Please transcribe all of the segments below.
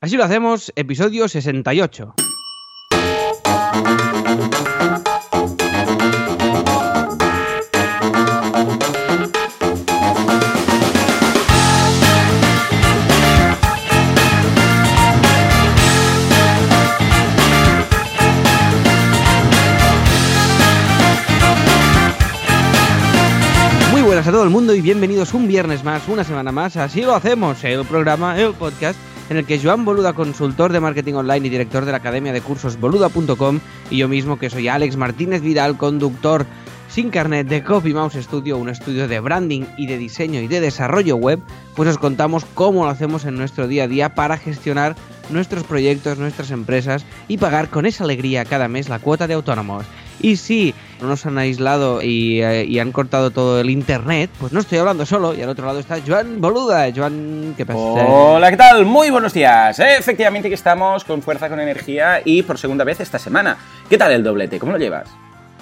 Así lo hacemos, episodio 68. Muy buenas a todo el mundo y bienvenidos un viernes más, una semana más. Así lo hacemos, el programa, el podcast en el que Joan Boluda, consultor de marketing online y director de la academia de cursos boluda.com, y yo mismo, que soy Alex Martínez Vidal, conductor sin carnet de Copy Mouse Studio, un estudio de branding y de diseño y de desarrollo web, pues os contamos cómo lo hacemos en nuestro día a día para gestionar nuestros proyectos, nuestras empresas y pagar con esa alegría cada mes la cuota de autónomos. Y si no nos han aislado y, eh, y han cortado todo el internet, pues no estoy hablando solo y al otro lado está Joan Boluda. Joan, ¿qué pasa? Hola, ¿qué tal? Muy buenos días. Efectivamente que estamos con fuerza, con energía y por segunda vez esta semana. ¿Qué tal el doblete? ¿Cómo lo llevas?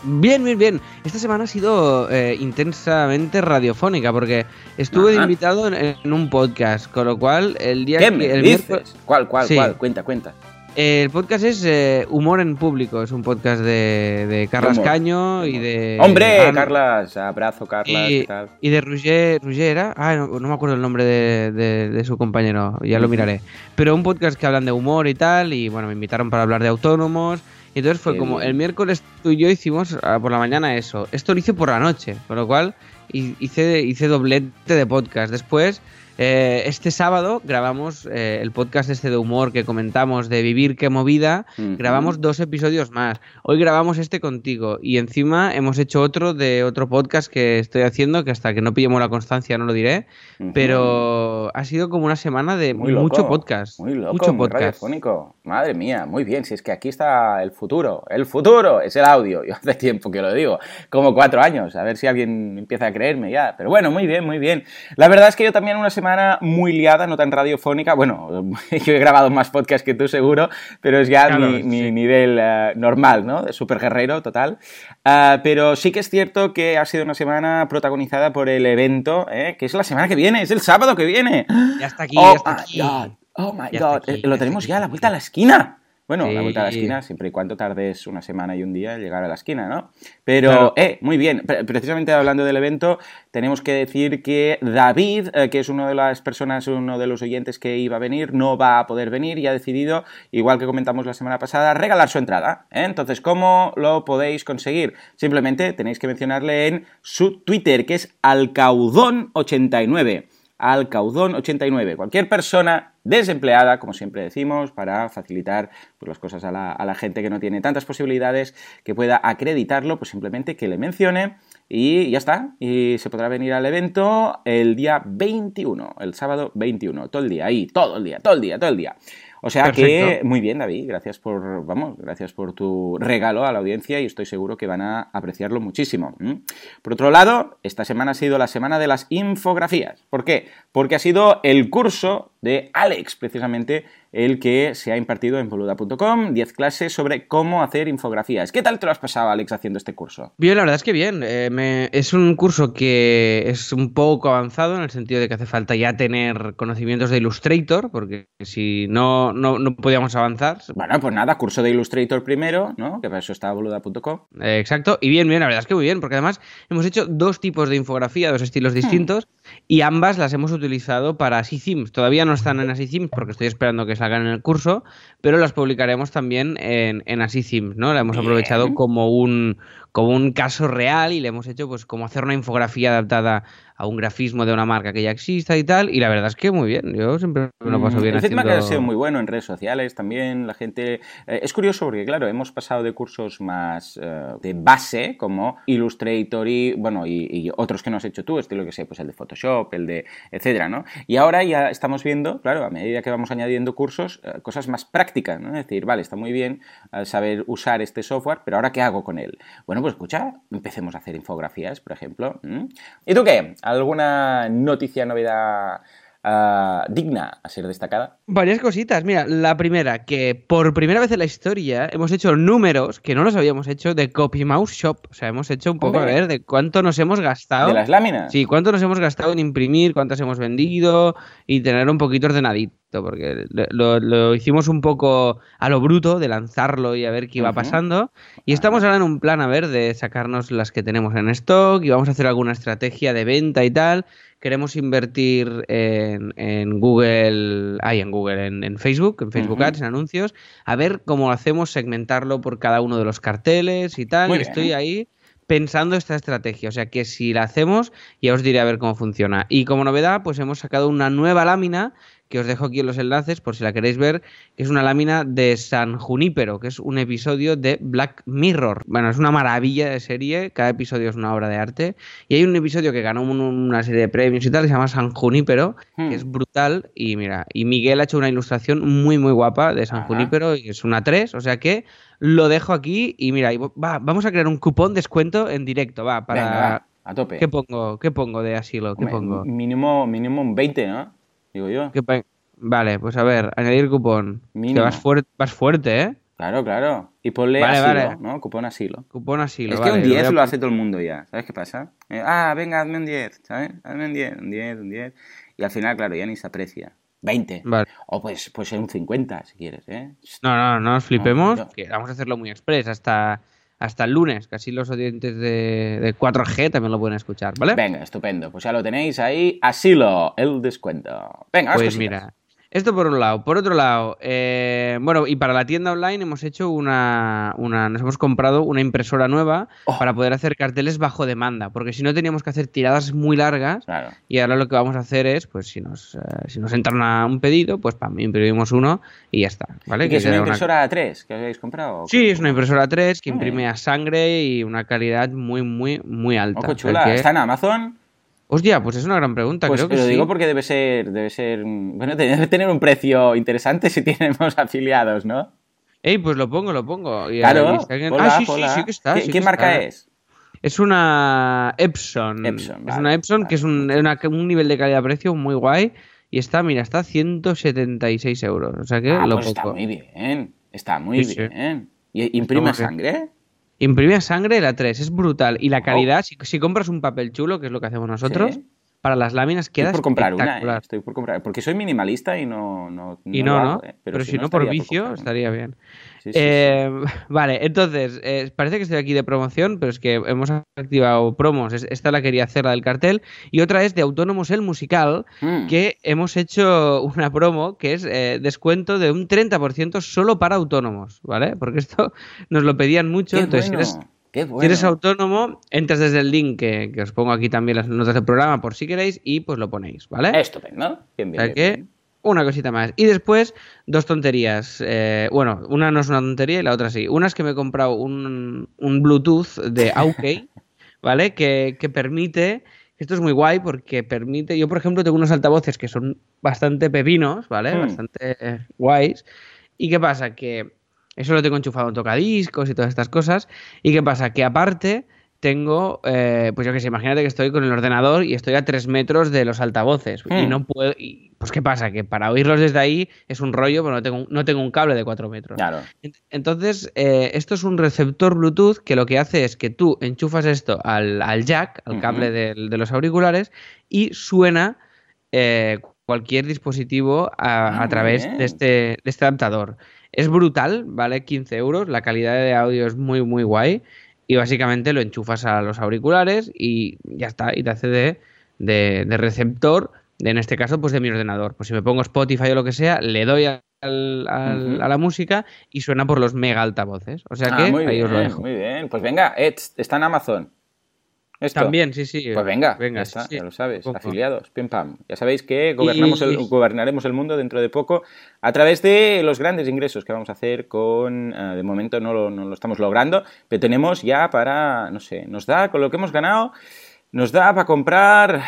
Bien, bien, bien. Esta semana ha sido eh, intensamente radiofónica porque estuve Ajá. invitado en, en un podcast, con lo cual el día ¿Qué que- me el dices? miércoles- ¿Cuál, cuál, Sí. cuál? Cuenta, cuenta. El podcast es eh, Humor en Público, es un podcast de, de Carlas Humor. Caño y de... ¡Hombre! Carlas, abrazo, Carlas, y, ¿qué tal? y de Roger, Roger era, ah, no, no me acuerdo el nombre de, de- de su compañero, ya lo miraré. Pero un podcast que hablan de humor y tal, y bueno, me invitaron para hablar de autónomos. Y entonces fue como el miércoles tú y yo hicimos ah, por la mañana eso. Esto lo hice por la noche, con lo cual hi- hice, hice doblete de podcast. Después, eh, este sábado grabamos eh, el podcast este de humor que comentamos de Vivir qué movida. Grabamos dos episodios más. Hoy grabamos este contigo y encima hemos hecho otro de otro podcast que estoy haciendo que hasta que no pillemos la constancia no lo diré, pero ha sido como una semana de Muy loco, mucho podcast. Muy loco, mucho muy podcast. radiofónico. Madre mía, muy bien. Si es que aquí está el futuro. El futuro es el audio. Yo hace tiempo que lo digo. Como cuatro años. A ver si alguien empieza a creerme ya. Pero bueno, muy bien, muy bien. La verdad es que yo también una semana muy liada, no tan radiofónica. Bueno, yo he grabado más podcasts que tú seguro, pero es ya Claro, mi, nivel eh, normal, ¿no? De super guerrero total. Ah, pero sí que es cierto que ha sido una semana protagonizada por el evento, ¿eh? que es la semana que viene, es el sábado que viene. Ya está aquí, Oh ya está aquí. God. Oh my Ya god, aquí, Eh, lo tenemos aquí. ya a la vuelta a la esquina. Bueno, Sí. la vuelta a la esquina, siempre y cuando tardes una semana y un día en llegar a la esquina, ¿no? Pero, Claro. eh, muy bien. Pre- Precisamente hablando del evento, tenemos que decir que David, eh, que es una de las personas, uno de los oyentes que iba a venir, no va a poder venir y ha decidido, igual que comentamos la semana pasada, regalar su entrada. ¿eh? Entonces, ¿cómo lo podéis conseguir? Simplemente tenéis que mencionarle en su Twitter, que es alcaudón89. Alcaudón89. Cualquier persona desempleada, como siempre decimos, para facilitar pues, las cosas a la, a la gente que no tiene tantas posibilidades que pueda acreditarlo, pues simplemente que le mencione y ya está. Y se podrá venir al evento el día 21, el sábado 21, todo el día, ahí, todo el día, todo el día, todo el día. O sea que, muy bien, David, gracias por, vamos, gracias por tu regalo a la audiencia y estoy seguro que van a apreciarlo muchísimo. Por otro lado, esta semana ha sido la semana de las infografías. ¿Por qué? Porque ha sido el curso de Alex, precisamente el que se ha impartido en boluda.com, 10 clases sobre cómo hacer infografías. ¿Qué tal te lo has pasado, Alex, haciendo este curso? Bien, la verdad es que bien. Eh, me- es un curso que es un poco avanzado en el sentido de que hace falta ya tener conocimientos de Illustrator, porque si no, no, no podíamos avanzar. Bueno, pues nada, curso de Illustrator primero, ¿no? Que para eso está boluda.com. Eh, exacto. Y bien, bien, la verdad es que muy bien, porque además hemos hecho dos tipos de infografía, dos estilos distintos, y ambas las hemos utilizado para Themes. Todavía no están en Themes porque estoy esperando que salgan en el curso, pero las publicaremos también en, en Themes, ¿no? La hemos Bien. aprovechado como un, como un caso real y le hemos hecho pues como hacer una infografía adaptada a un grafismo de una marca que ya exista y tal, y la verdad es que muy bien. Yo siempre me lo paso Mm, bien El feedback haciendo... ha sido muy bueno en redes sociales también. La gente. eh, es curioso porque, claro, hemos pasado de cursos más eh, de base, como Illustrator y, bueno, y, y otros que no has hecho tú, estilo que sé, pues el de Photoshop, el de. etcétera, ¿no? Y ahora ya estamos viendo, claro, a medida que vamos añadiendo cursos, eh, cosas más prácticas, ¿no? Es decir, vale, está muy bien saber usar este software, pero ahora, ¿qué hago con él? Bueno, pues escucha, empecemos a hacer infografías, por ejemplo. ¿Y tú qué? ¿Alguna noticia, novedad? Ah, digna a ser destacada. Varias cositas. Mira, la primera, que por primera vez en la historia hemos hecho números que no los habíamos hecho de Copy Mouse Shop. O sea, hemos hecho un poco Hombre. a ver de cuánto nos hemos gastado. ¿De las láminas? Sí, cuánto nos hemos gastado en imprimir, cuántas hemos vendido y tener un poquito ordenadito. porque lo, lo, hicimos un poco a lo bruto de lanzarlo y a ver qué iba pasando. Y estamos ahora en un plan, a ver, de sacarnos las que tenemos en stock y vamos a hacer alguna estrategia de venta y tal. Queremos invertir en, en Google, ay, en Google, en, Facebook, en Facebook Ads, en anuncios, a ver cómo hacemos segmentarlo por cada uno de los carteles y tal. y estoy ahí pensando esta estrategia. O sea que si la hacemos, ya os diré a ver cómo funciona. Y como novedad, pues hemos sacado una nueva lámina que os dejo aquí en los enlaces por si la queréis ver, que es una lámina de San Junípero, que es un episodio de Black Mirror. Bueno, es una maravilla de serie, cada episodio es una obra de arte. Y hay un episodio que ganó una serie de premios y tal, que se llama San Junípero, que hmm. es brutal. Y mira, y Miguel ha hecho una ilustración muy, muy guapa de San Junípero, y es una 3, o sea que lo dejo aquí y mira, va, vamos a crear un cupón descuento en directo, va, para... a tope. ¿Qué pongo? ¿Qué pongo de asilo? ¿Qué pongo? Mínimo, mínimo un 20, ¿no? Digo yo. Vale, pues a ver, añadir cupón. Que vas, vas fuerte, ¿eh? Claro, claro. Y ponle asilo, ¿no? Cupón asilo. Cupón asilo. Es que un 10 lo, hace todo el mundo ya. ¿Sabes qué pasa? Eh, ah, venga, hazme un 10, ¿sabes? Hazme un 10, un 10, un 10. Y al final, claro, ya ni se aprecia. 20. Vale. O pues, pues un 50 si quieres, ¿eh? No, no, no nos flipemos, que vamos a hacerlo muy express hasta, hasta el lunes, que así los oyentes de, de 4G también lo pueden escuchar, ¿vale? Venga, estupendo. Pues ya lo tenéis ahí, asilo, el descuento. Venga, Pues mira, esto por un lado. Por otro lado, eh, bueno, y para la tienda online hemos hecho una, una nos hemos comprado una impresora nueva oh. para poder hacer carteles bajo demanda, porque si no teníamos que hacer tiradas muy largas y ahora lo que vamos a hacer es, pues si nos, eh, si nos entra un pedido, pues pam, imprimimos uno y ya está, ¿vale? que es una impresora a 3 que habéis comprado? Sí, es una impresora 3 que imprime a sangre y una calidad muy, muy, muy alta. Ojo chula, ¿está en Amazon? Hostia, pues es una gran pregunta. Pues creo que lo digo porque debe ser, debe ser, bueno, debe tener un precio interesante si tenemos afiliados, ¿no? Ey, pues lo pongo, lo pongo. claro. ah, sí, sí, sí que está. ¿Qué, marca es? Es una Epson. Epson es una Epson que es un, un nivel de calidad-precio muy guay. Y está, mira, está a 176 euros. O sea que ah, lo pues está muy bien. Está muy bien. ¿Y imprime sangre? Imprime sangre la 3, es brutal. Y la calidad, si, compras un papel chulo, que es lo que hacemos nosotros, para las láminas queda Estoy por comprar una, ¿eh? estoy por comprar. Porque soy minimalista y no. no, y no, no. ¿eh? Pero, si, no, por vicio, estaría bien. Eh, vale, entonces, parece que estoy aquí de promoción, pero es que hemos activado promos. Esta la quería hacer, la del cartel. Y otra es de Autónomos el Musical, mm. que hemos hecho una promo que es descuento de un 30% solo para autónomos, ¿vale? Porque esto nos lo pedían mucho. entonces, si eres autónomo, entras desde el link que, os pongo aquí también las notas del programa por si queréis y pues lo ponéis, ¿vale? Estupendo. Bien, bien. que, una cosita más. Y después, dos tonterías. Eh, bueno, una no es una tontería y la otra sí. Una es que me he comprado un, Bluetooth de Aukey, ¿vale? Que, permite. Esto es muy guay porque permite. Yo, por ejemplo, tengo unos altavoces que son bastante pepinos, ¿vale? Hmm. Bastante eh, guays. ¿Y qué pasa? Que eso lo tengo enchufado en tocadiscos y todas estas cosas. ¿Y qué pasa? Que aparte tengo, eh, pues yo que sé, imagínate que estoy con el ordenador y estoy a tres metros de los altavoces. Y hmm. no puedo. pues qué pasa? Que para oírlos desde ahí es un rollo, pero no tengo, no tengo un cable de cuatro metros. Claro. Entonces, eh, esto es un receptor Bluetooth que lo que hace es que tú enchufas esto al, jack, al cable de, los auriculares, y suena. Eh, cualquier dispositivo a, ah, través de este, de este adaptador. Es brutal, vale 15 euros, la calidad de audio es muy, muy guay. Y básicamente lo enchufas a los auriculares y ya está, y te hace de, de, receptor, de, en este caso, pues de mi ordenador. Pues si me pongo Spotify o lo que sea, le doy a la música y suena por los mega altavoces. O sea ah, que ahí os lo dejo. Muy bien, pues venga, está en Amazon. También, sí, sí. Pues venga, venga ya, ya lo sabes, afiliados, pim pam. Ya sabéis que gobernamos el, gobernaremos el mundo dentro de poco a través de los grandes ingresos que vamos a hacer con, eh, de momento no lo, no lo estamos logrando, pero tenemos ya para, no sé, nos da, con lo que hemos ganado, nos da para comprar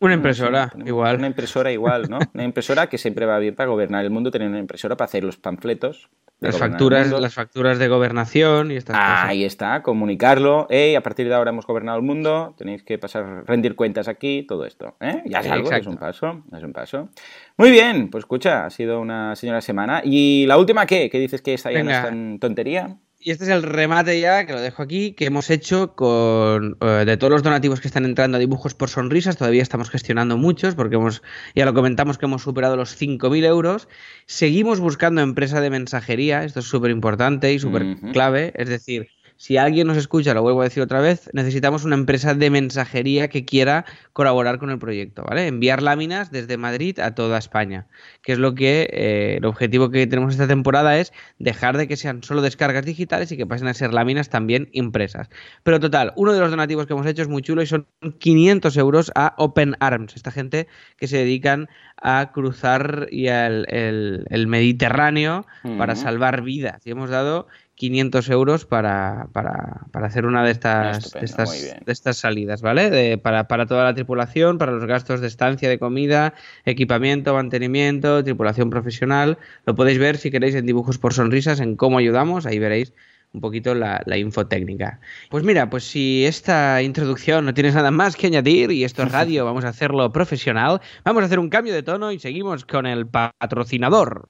una impresora, igual. Una impresora igual, ¿no? Una impresora que siempre va bien para gobernar el mundo, tener una impresora para hacer los panfletos. Las facturas, las facturas de gobernación y estas cosas. Ahí está, comunicarlo. Hey, a partir de ahora hemos gobernado el mundo, tenéis que pasar, rendir cuentas aquí, todo esto. ¿eh? Ya es algo, es un paso, es un paso. Muy bien, pues escucha, ha sido una señora semana. ¿Y la última qué? ¿Qué dices que está ya no es tan tontería? Y este es el remate ya, que lo dejo aquí, que hemos hecho con eh, de todos los donativos que están entrando a dibujos por sonrisas. Todavía estamos gestionando muchos porque hemos, ya lo comentamos que hemos superado los 5.000 euros. Seguimos buscando empresa de mensajería, esto es súper importante y súper clave, es decir, si alguien nos escucha, lo vuelvo a decir otra vez, necesitamos una empresa de mensajería que quiera colaborar con el proyecto, ¿vale? Enviar láminas desde Madrid a toda España, que es lo que eh, el objetivo que tenemos esta temporada es dejar de que sean solo descargas digitales y que pasen a ser láminas también impresas. Pero total, uno de los donativos que hemos hecho es muy chulo y son 500 euros a Open Arms, esta gente que se dedican a cruzar y el, Mediterráneo para salvar vidas. Y hemos dado 500 euros para, para, para hacer una de estas, de estas, de estas salidas, ¿vale? para, para toda la tripulación, para los gastos de estancia, de comida, equipamiento, mantenimiento, tripulación profesional. Lo podéis ver si queréis en dibujos por sonrisas, en cómo ayudamos, ahí veréis un poquito la, la info técnica. Pues mira, pues si esta introducción no tienes nada más que añadir y esto es radio, vamos a hacerlo profesional, vamos a hacer un cambio de tono y seguimos con el patrocinador.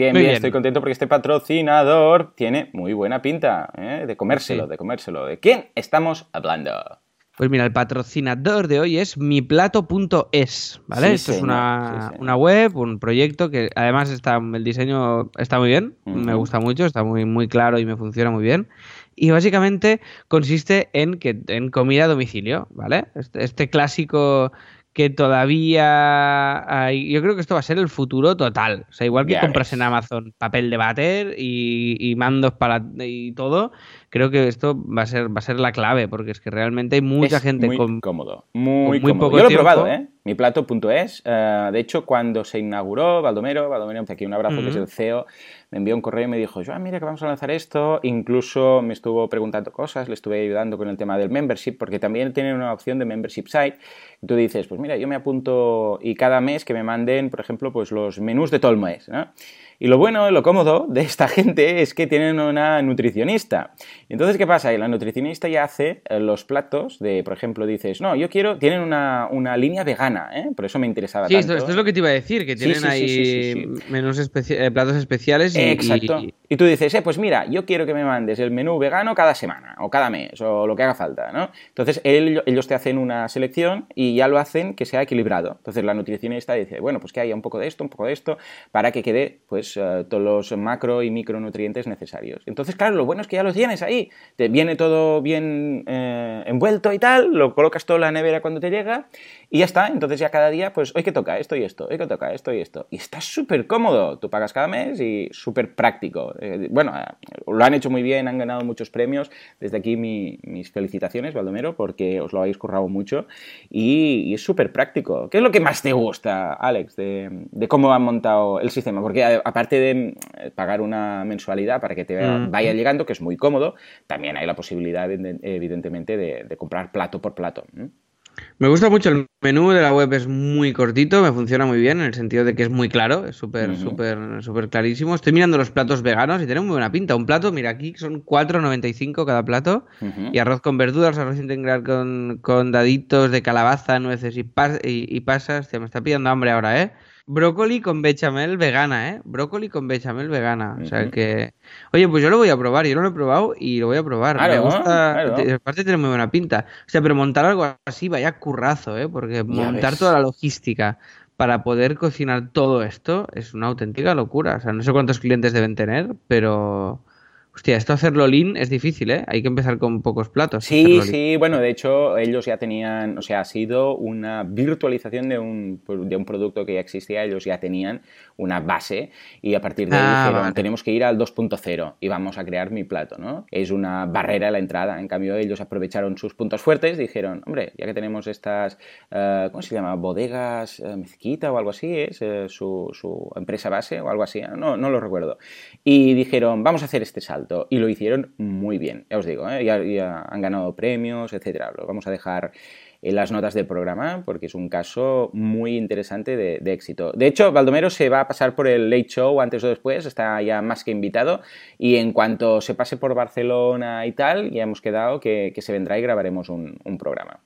Bien, bien, Estoy contento porque este patrocinador tiene muy buena pinta ¿eh? de comérselo, de comérselo. ¿De quién estamos hablando? Pues mira, el patrocinador de hoy es miplato.es, ¿vale? Esto es una, web, un proyecto que además está, el diseño está muy bien, me gusta mucho, está muy, muy claro y me funciona muy bien. Y básicamente consiste en, que, en comida a domicilio, ¿vale? este, este clásico que todavía hay, yo creo que esto va a ser el futuro total. O sea, igual que compras en Amazon papel de bater y, mandos para y todo, creo que esto va a ser va a ser la clave porque es que realmente hay mucha gente muy con, cómodo, muy, cómodo. Yo lo he probado, ¿eh? Mi plato.es. Eh, de hecho, cuando se inauguró Baldomero, Baldomero, aquí un abrazo, que es el CEO, me envió un correo y me dijo, yo, mira que vamos a lanzar esto. Incluso me estuvo preguntando cosas, le estuve ayudando con el tema del membership, porque también tienen una opción de membership site. tú dices, pues mira, yo me apunto y cada mes que me manden, por ejemplo, pues los menús de todo el mes, ¿no? Y lo bueno, lo cómodo de esta gente es que tienen una nutricionista. Entonces, ¿qué pasa? La nutricionista ya hace eh, los platos de, por ejemplo, dices, no, yo quiero, tienen una, una línea vegana, ¿eh? Por eso me interesaba sí, tanto. Esto, es lo que te iba a decir, que tienen ahí menús eh, platos especiales y, Exacto. Y, tú dices, eh, pues mira, yo quiero que me mandes el menú vegano cada semana, o cada mes, o lo que haga falta, ¿no? Entonces, ellos te hacen una selección y ya lo hacen que sea equilibrado. Entonces, la nutricionista dice, bueno, pues que haya un poco de esto, un poco de esto, para que quede, pues, eh, todos los macro y micronutrientes necesarios. Entonces, claro, lo bueno es que ya los tienes ahí. Te viene todo bien eh, envuelto y tal, lo colocas todo en la nevera cuando te llega y ya está. Entonces ya cada día, pues, hoy que toca esto y esto, hoy que toca esto y esto. Y está súper cómodo. Tú pagas cada mes y súper práctico. Eh, bueno, lo han hecho muy bien, han ganado muchos premios. Desde aquí mis felicitaciones, Baldomero, porque os lo habéis currado mucho y, es súper práctico. ¿Qué es lo que más te gusta, Alex, de, de cómo han montado el sistema? Porque aparte de eh, pagar una mensualidad para que te vaya llegando, que es muy cómodo, también hay la posibilidad, evidentemente, de, comprar plato por plato. Me gusta mucho el menú de la web, es muy cortito, me funciona muy bien en el sentido de que es muy claro, es súper, súper, súper clarísimo. Estoy mirando los platos veganos y tienen muy buena pinta. Un plato, mira aquí son 4,95 cada plato y arroz con verduras, arroz integral con, con daditos de calabaza, nueces y, y, y pasas. me está pidiendo hambre ahora, ¿eh? Brócoli con bechamel vegana, ¿eh? Brócoli con bechamel vegana. O sea que. Oye, pues yo lo voy a probar. Yo no lo he probado y lo voy a probar. Me gusta. Aparte, tiene muy buena pinta. O sea, pero montar algo así, vaya currazo, ¿eh? Porque montar toda la logística para poder cocinar todo esto es una auténtica locura. O sea, no sé cuántos clientes deben tener, pero Hostia, esto hacerlo lean es difícil, ¿eh? Hay que empezar con pocos platos. Sí, sí, bueno, de hecho ellos ya tenían, o sea, ha sido una virtualización de un, de un producto que ya existía, ellos ya tenían una base y a partir de ahí ah, dijeron, tenemos que ir al 2.0 y vamos a crear mi plato, ¿no? Es una barrera a la entrada, en cambio ellos aprovecharon sus puntos fuertes, dijeron, hombre, ya que tenemos estas, uh, ¿cómo se llama? Bodegas uh, mezquita o algo así, es uh, su, su, empresa base o algo así, no, no lo recuerdo. Y dijeron, vamos a hacer este salto y lo hicieron muy bien, ya os digo, ¿eh? ya, han ganado premios, etcétera. Lo vamos a dejar en las notas del programa porque es un caso muy interesante de, éxito. De hecho, Baldomero se va a pasar por el Late Show antes o después, está ya más que invitado y en cuanto se pase por Barcelona y tal, ya hemos quedado que, se vendrá y grabaremos un programa.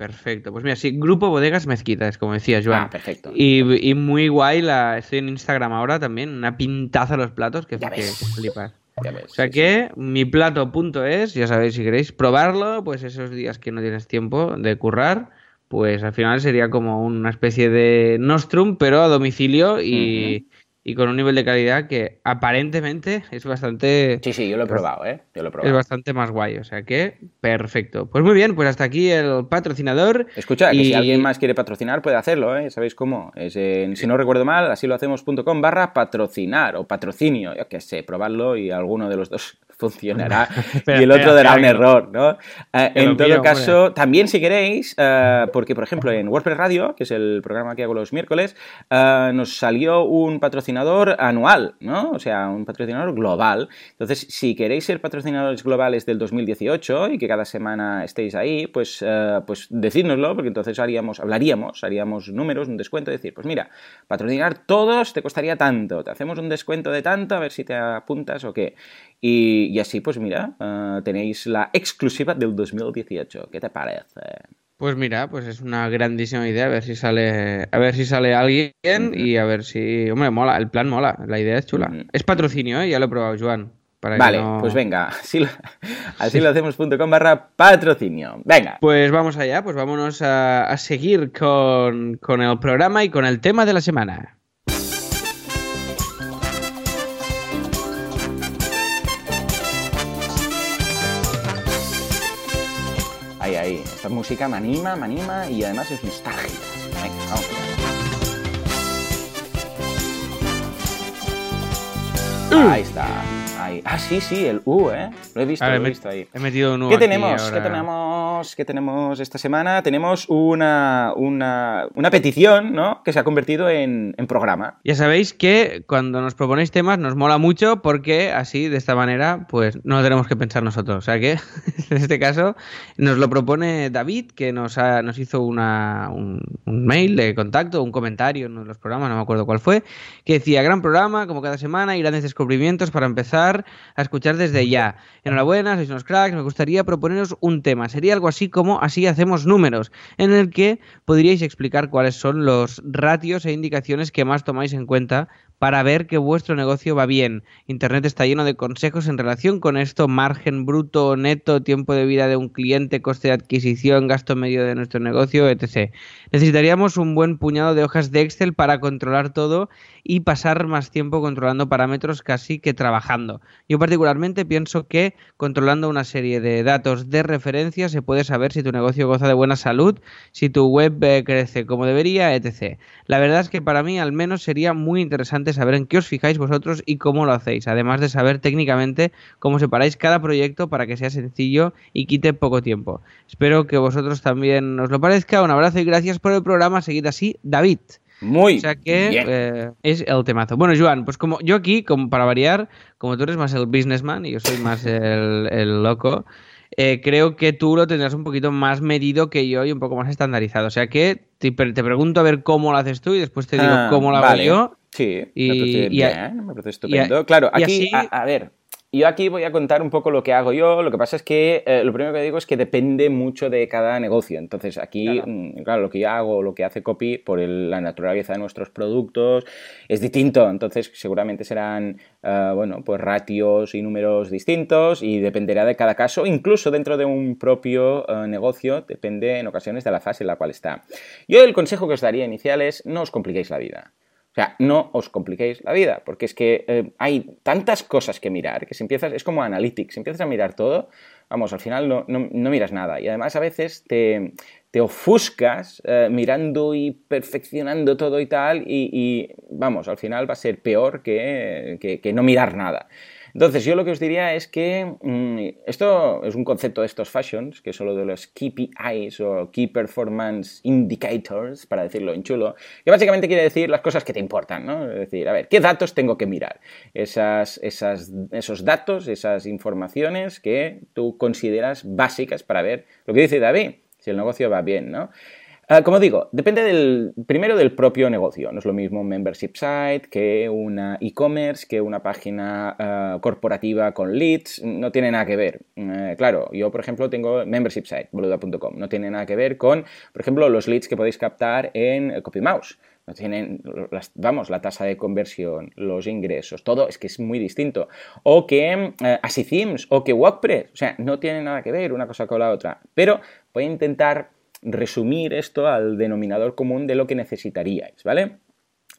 Perfecto. Pues mira, sí, Grupo Bodegas Mezquitas, como decía Joan. Ah, perfecto. Y, muy guay, la, estoy en Instagram ahora también, una pintaza a los platos que, que, flipas. O sea que mi plato es, ya sabéis, si queréis probarlo, pues esos días que no tienes tiempo de currar, pues al final sería como una especie de Nostrum, pero a domicilio y, y con un nivel de calidad que aparentemente es bastante... Sí, sí, yo lo he probado, ¿eh? Yo lo he probado. Es bastante más guay, o sea que perfecto. Pues muy bien, pues hasta aquí el patrocinador. Escucha, que si alguien más quiere patrocinar puede hacerlo, ¿eh? ¿Sabéis cómo? Es si no recuerdo mal, así lo hacemos.com barra patrocinar o patrocinio, yo qué sé, probarlo y alguno de los dos funcionará y el otro dará un error, ¿no? Eh, en todo caso, también si queréis, eh, porque por ejemplo en WordPress Radio, que es el programa que hago los miércoles, eh, nos salió un patrocinador anual, ¿no? O sea, un patrocinador global. Entonces, si queréis ser patrocinadores globales del 2018 y que cada semana estéis ahí, pues, pues decídnoslo, porque entonces haríamos, hablaríamos, haríamos números, un descuento, decir, pues mira, patrocinar todos te costaría tanto, te hacemos un descuento de tanto, a ver si te apuntas o qué. Y, así, pues mira, eh, tenéis la exclusiva del 2018. ¿Qué te parece? Pues mira, pues es una grandísima idea, a ver si sale, a ver si sale alguien y a ver si, hombre, mola, el plan mola, la idea es chula. Es patrocinio, ¿eh? ya lo he probado, Joan. vale, pues venga, así lo, así lo hacemos.com barra patrocinio. Venga. Pues vamos allá, pues vámonos a, a seguir con, con el programa y con el tema de la semana. Esta música me anima, me anima y además es nostálgica. Venga, vamos. Ahí está. Ah, sí, sí, el U, ¿eh? Lo he visto, lo he visto ahí. He metido un U ¿Qué tenemos? ¿Qué tenemos? ¿Qué tenemos esta semana? Tenemos una, una, una petición, ¿no? Que se ha convertido en, en, programa. Ya sabéis que cuando nos proponéis temas nos mola mucho porque así, de esta manera, pues no lo tenemos que pensar nosotros. O sea que, en este caso, nos lo propone David, que nos, ha, nos hizo una, un, un mail de contacto, un comentario en uno de los programas, no me acuerdo cuál fue, que decía, gran programa, como cada semana, y grandes descubrimientos para empezar a escuchar desde ya. Enhorabuena, sois unos cracks, me gustaría proponeros un tema. Sería algo así como Así hacemos números, en el que podríais explicar cuáles son los ratios e indicaciones que más tomáis en cuenta para ver que vuestro negocio va bien. Internet está lleno de consejos en relación con esto, margen bruto, neto, tiempo de vida de un cliente, coste de adquisición, gasto medio de nuestro negocio, etc. Necesitaríamos un buen puñado de hojas de Excel para controlar todo y pasar más tiempo controlando parámetros casi que trabajando. Yo particularmente pienso que controlando una serie de datos de referencia se puede saber si tu negocio goza de buena salud, si tu web eh, crece como debería, etc. La verdad es que para mí al menos sería muy interesante saber en qué os fijáis vosotros y cómo lo hacéis, además de saber técnicamente cómo separáis cada proyecto para que sea sencillo y quite poco tiempo. Espero que vosotros también os lo parezca. Un abrazo y gracias por el programa. Seguid así, David. Muy o sea que eh, es el temazo. Bueno, Joan, pues como yo aquí, como para variar, como tú eres más el businessman y yo soy más el, loco, eh, creo que tú lo tendrás un poquito más medido que yo y un poco más estandarizado. O sea que te, pregunto a ver cómo lo haces tú y después te digo ah, cómo lo hago yo Sí, y, me parece bien, me parece estupendo. claro, aquí, a, ver, yo aquí voy a contar un poco lo que hago yo. Lo que pasa es que eh, lo primero que digo es que depende mucho de cada negocio. Entonces, aquí, mm, claro, lo que yo hago, lo que hace Copy, por la naturaleza de nuestros productos, es distinto. Entonces, seguramente serán, eh, bueno, pues ratios y números distintos y dependerá de cada caso. Incluso dentro de un propio eh, negocio, depende en ocasiones de la fase en la cual está. Yo el consejo que os daría inicial es no os compliquéis la vida. No os compliquéis la vida, porque es que eh, hay tantas cosas que mirar, que si empiezas, es como Analytics, si empiezas a mirar todo, vamos, al final no, miras nada. Y además a veces te, ofuscas eh, mirando y perfeccionando todo y tal, y, vamos, al final va a ser peor que no mirar nada. Entonces, yo lo que os diría es que mm, esto es un concepto de estos fashions, que es solo de los KPIs o Key Performance Indicators, para decirlo en chulo, que básicamente quiere decir las cosas que te importan, ¿no? Es decir, a ver, ¿qué datos tengo que mirar? Esas, esas, esos datos, esas informaciones que tú consideras básicas para ver lo que dice David, si el negocio va bien, ¿no? Ah, como digo, depende del, primero del propio negocio. No es lo mismo un membership site que una e-commerce, que una página ah, corporativa con leads. No tiene nada que ver. Eh, claro, yo, por ejemplo, tengo membership site, boluda.com. No tiene nada que ver con, por ejemplo, los leads que podéis captar en CopyMouse no tienen, vamos, la tasa de conversión, los ingresos, todo es que es muy distinto. O que eh, o que WordPress, o sea, no tiene nada que ver una cosa con la otra. Pero voy a intentar resumir esto al denominador común de lo que necesitaríais, ¿vale?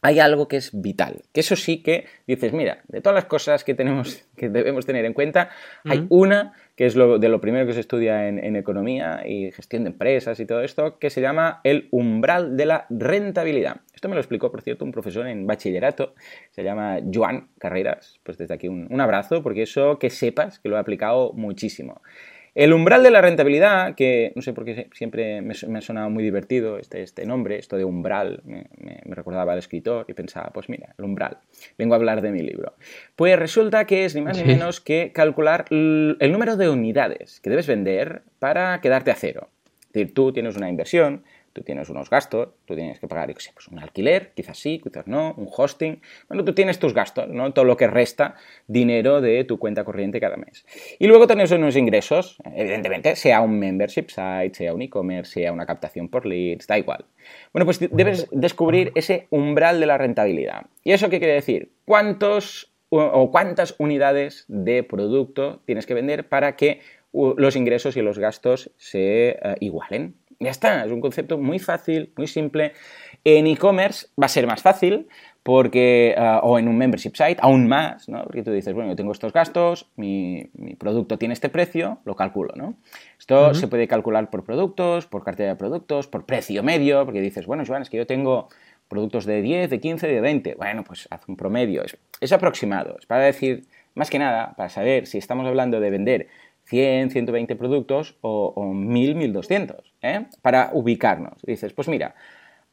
hay algo que es vital. Que eso sí que dices, mira, de todas las cosas que tenemos, que debemos tener en cuenta, hay una que es lo, de lo primero que se estudia en, economía y gestión de empresas y todo esto, que se llama el umbral de la rentabilidad. Esto me lo explicó, por cierto, un profesor en bachillerato, se llama Joan Carreras. Pues desde aquí un, un abrazo, porque eso que sepas que lo he aplicado muchísimo. El umbral de la rentabilidad, que no sé por qué siempre me, ha sonado muy divertido este, este nombre, esto de umbral, me, recordaba al escritor y pensaba, pues mira, el umbral, vengo a hablar de mi libro. Pues resulta que es ni más ni menos que calcular el número de unidades que debes vender para quedarte a cero. Es decir, tú tienes una inversión, tú tienes unos gastos, tú tienes que pagar, pues un alquiler, quizás sí, quizás no, un hosting. Bueno, tú tienes tus gastos, ¿no? Todo lo que resta dinero de tu cuenta corriente cada mes. Y luego tienes unos ingresos, evidentemente, sea un membership site, sea un e-commerce, sea una captación por leads, da igual. Bueno, pues debes descubrir ese umbral de la rentabilidad. ¿Y eso qué quiere decir? ¿Cuántos o cuántas unidades de producto tienes que vender para que los ingresos y los gastos se eh, igualen? Ya está, es un concepto muy fácil, muy simple. En e-commerce va a ser más fácil porque, ah, o en un membership site, aún más, ¿no? Porque tú dices, bueno, yo tengo estos gastos, mi, producto tiene este precio, lo calculo, ¿no? Esto se puede calcular por productos, por cartera de productos, por precio medio, porque dices, bueno, Joan, es que yo tengo productos de 10, de 15, de 20. Bueno, pues haz un promedio. Es, es aproximado. Es para decir, más que nada, para saber si estamos hablando de vender 100, 120 productos o, o 1000, 1200, ¿eh? para ubicarnos. dices, pues mira,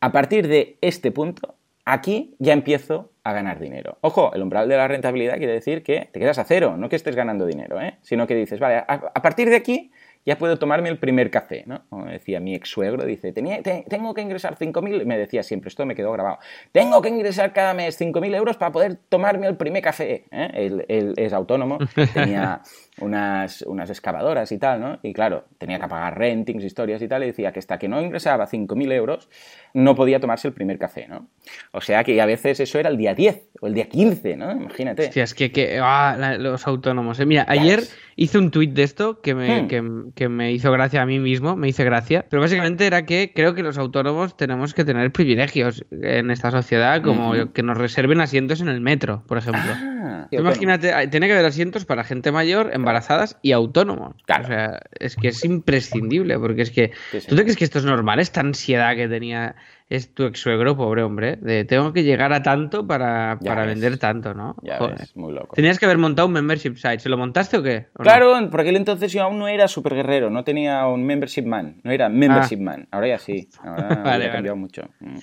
a partir de este punto, aquí ya empiezo a ganar dinero. Ojo, el umbral de la rentabilidad quiere decir que te quedas a cero, no que estés ganando dinero, ¿eh? sino que dices, vale, a partir de aquí ya puedo tomarme el primer café, ¿no? Como decía mi ex suegro, dice, tengo que ingresar 5.000, me decía siempre, esto me quedó grabado, tengo que ingresar cada mes 5.000 euros para poder tomarme el primer café. ¿eh? Él, es autónomo, tenía unas, unas excavadoras y tal, ¿no? Y claro, tenía que pagar rentings, historias y tal, y decía que hasta que no ingresaba 5.000 euros, no podía tomarse el primer café, ¿no? O sea que a veces eso era el día 10 o el día 15, ¿no? Imagínate. Hostia, es que, que ah, los autónomos. ¿eh? Mira, ayer hice un tuit de esto que me, hmm. que, me hizo gracia a mí mismo, me hice gracia, pero básicamente era que creo que los autónomos tenemos que tener privilegios en esta sociedad, como que nos reserven asientos en el metro, por ejemplo. Ah, imagínate, tiene que haber asientos para gente mayor, embarazadas y autónomos. Claro. O sea, es que es imprescindible, porque es que... ¿Tú te crees que esto es normal? Esta ansiedad que tenía es tu ex suegro, pobre hombre, de tengo que llegar a tanto para, para vender tanto, ¿no? Ya muy loco. Tenías que haber montado un membership site, ¿se lo montaste o qué? claro, por aquel entonces yo aún no era super guerrero, no tenía un membership man, no era membership ah. man, ahora ya sí, ahora ha cambiado mucho. Mm.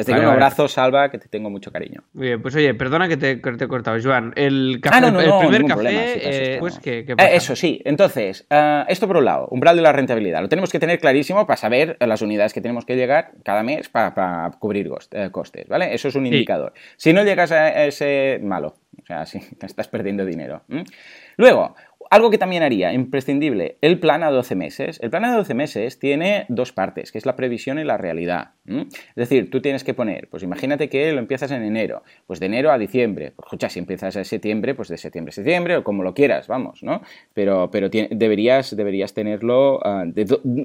Desde que un abrazo, Salva, que te tengo mucho cariño. Muy bien, pues oye, perdona que te, te he cortado, Joan. El, café, ah, el primer café, pues, ¿qué, eh, eso sí, entonces, eh, esto por un lado, umbral de la rentabilidad. Lo tenemos que tener clarísimo para saber las unidades que tenemos que llegar cada mes para, cubrir eh, costes, ¿vale? Eso es un indicador. Si no llegas a ese, malo. O sea, si estás perdiendo dinero. Luego, algo que también haría, imprescindible, el plan a 12 meses. El plan a 12 meses tiene dos partes, que es la previsión y la realidad. Es decir, tú tienes que poner, pues imagínate que lo empiezas en enero, pues de enero a diciembre. Pues, escucha, si empiezas en septiembre, pues de septiembre a septiembre o como lo quieras, vamos, ¿no? Pero, pero deberías, deberías tenerlo ah,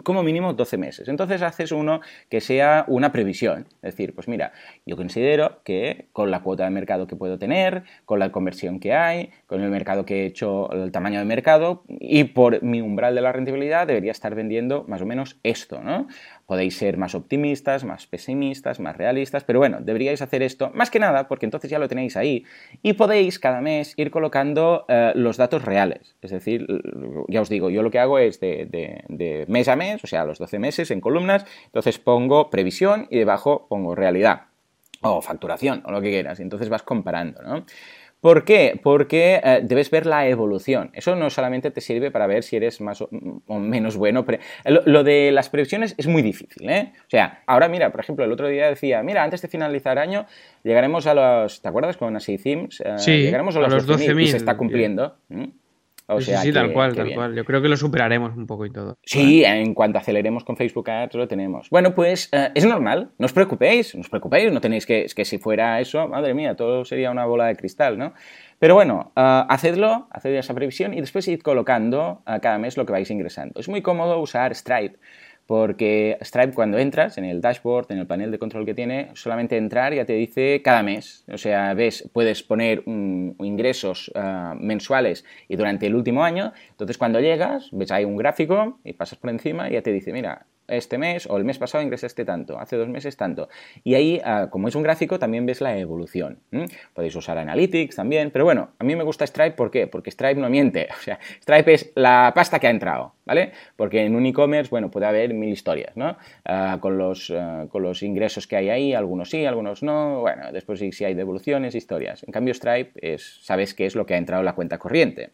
como mínimo 12 meses. Entonces haces uno que sea una previsión. Es decir, pues mira, yo considero que con la cuota de mercado que puedo tener, con la conversión que hay, con el mercado que he hecho, el tamaño de mercado, mercado y por mi umbral de la rentabilidad debería estar vendiendo más o menos esto, ¿no? Podéis ser más optimistas, más pesimistas, más realistas, pero bueno, deberíais hacer esto más que nada porque entonces ya lo tenéis ahí y podéis cada mes ir colocando eh, los datos reales. Es decir, ya os digo, yo lo que hago es de, de mes a mes, o sea, los 12 meses en columnas, entonces pongo previsión y debajo pongo realidad o facturación o lo que quieras, y entonces vas comparando, ¿no? ¿Por qué? Porque eh, debes ver la evolución. Eso no solamente te sirve para ver si eres más o, menos bueno. lo, de las previsiones es muy difícil, ¿eh? O sea, ahora mira, por ejemplo, el otro día decía, mira, antes de finalizar año llegaremos a los, ¿te acuerdas con Así Themes? Eh, sí, llegaremos a los, 12.000 y se está cumpliendo. O sea, sí, tal cual, tal cual. Yo creo que lo superaremos un poco y todo. Sí, en cuanto aceleremos con Facebook Ads lo tenemos. Bueno, pues eh, es normal, no os preocupéis, no os preocupéis, no tenéis que, es que si fuera eso, madre mía, todo sería una bola de cristal, ¿no? Pero bueno, uh, hacedlo, haced esa previsión y después id colocando uh, cada mes lo que vais ingresando. Es muy cómodo usar Stripe porque Stripe cuando entras en el dashboard, en el panel de control que tiene, solamente entrar ya te dice cada mes. O sea, ves, puedes poner ingresos ah, mensuales y durante el último año. Entonces cuando llegas, ves ahí un gráfico y pasas por encima y ya te dice, mira, este mes o el mes pasado ingresaste tanto, hace dos meses tanto. Y ahí, ah, como es un gráfico, también ves la evolución. Podéis usar Analytics también, pero bueno, a mí me gusta Stripe, ¿por qué? Porque Stripe no miente. O sea, Stripe es la pasta que ha entrado, ¿vale? Porque en un e-commerce, bueno, puede haber mil historias, ¿no? Ah, con, los, ah, con los ingresos que hay ahí, algunos sí, algunos no. Bueno, después sí, sí hay devoluciones, historias. En cambio, Stripe es, sabes qué es lo que ha entrado en la cuenta corriente.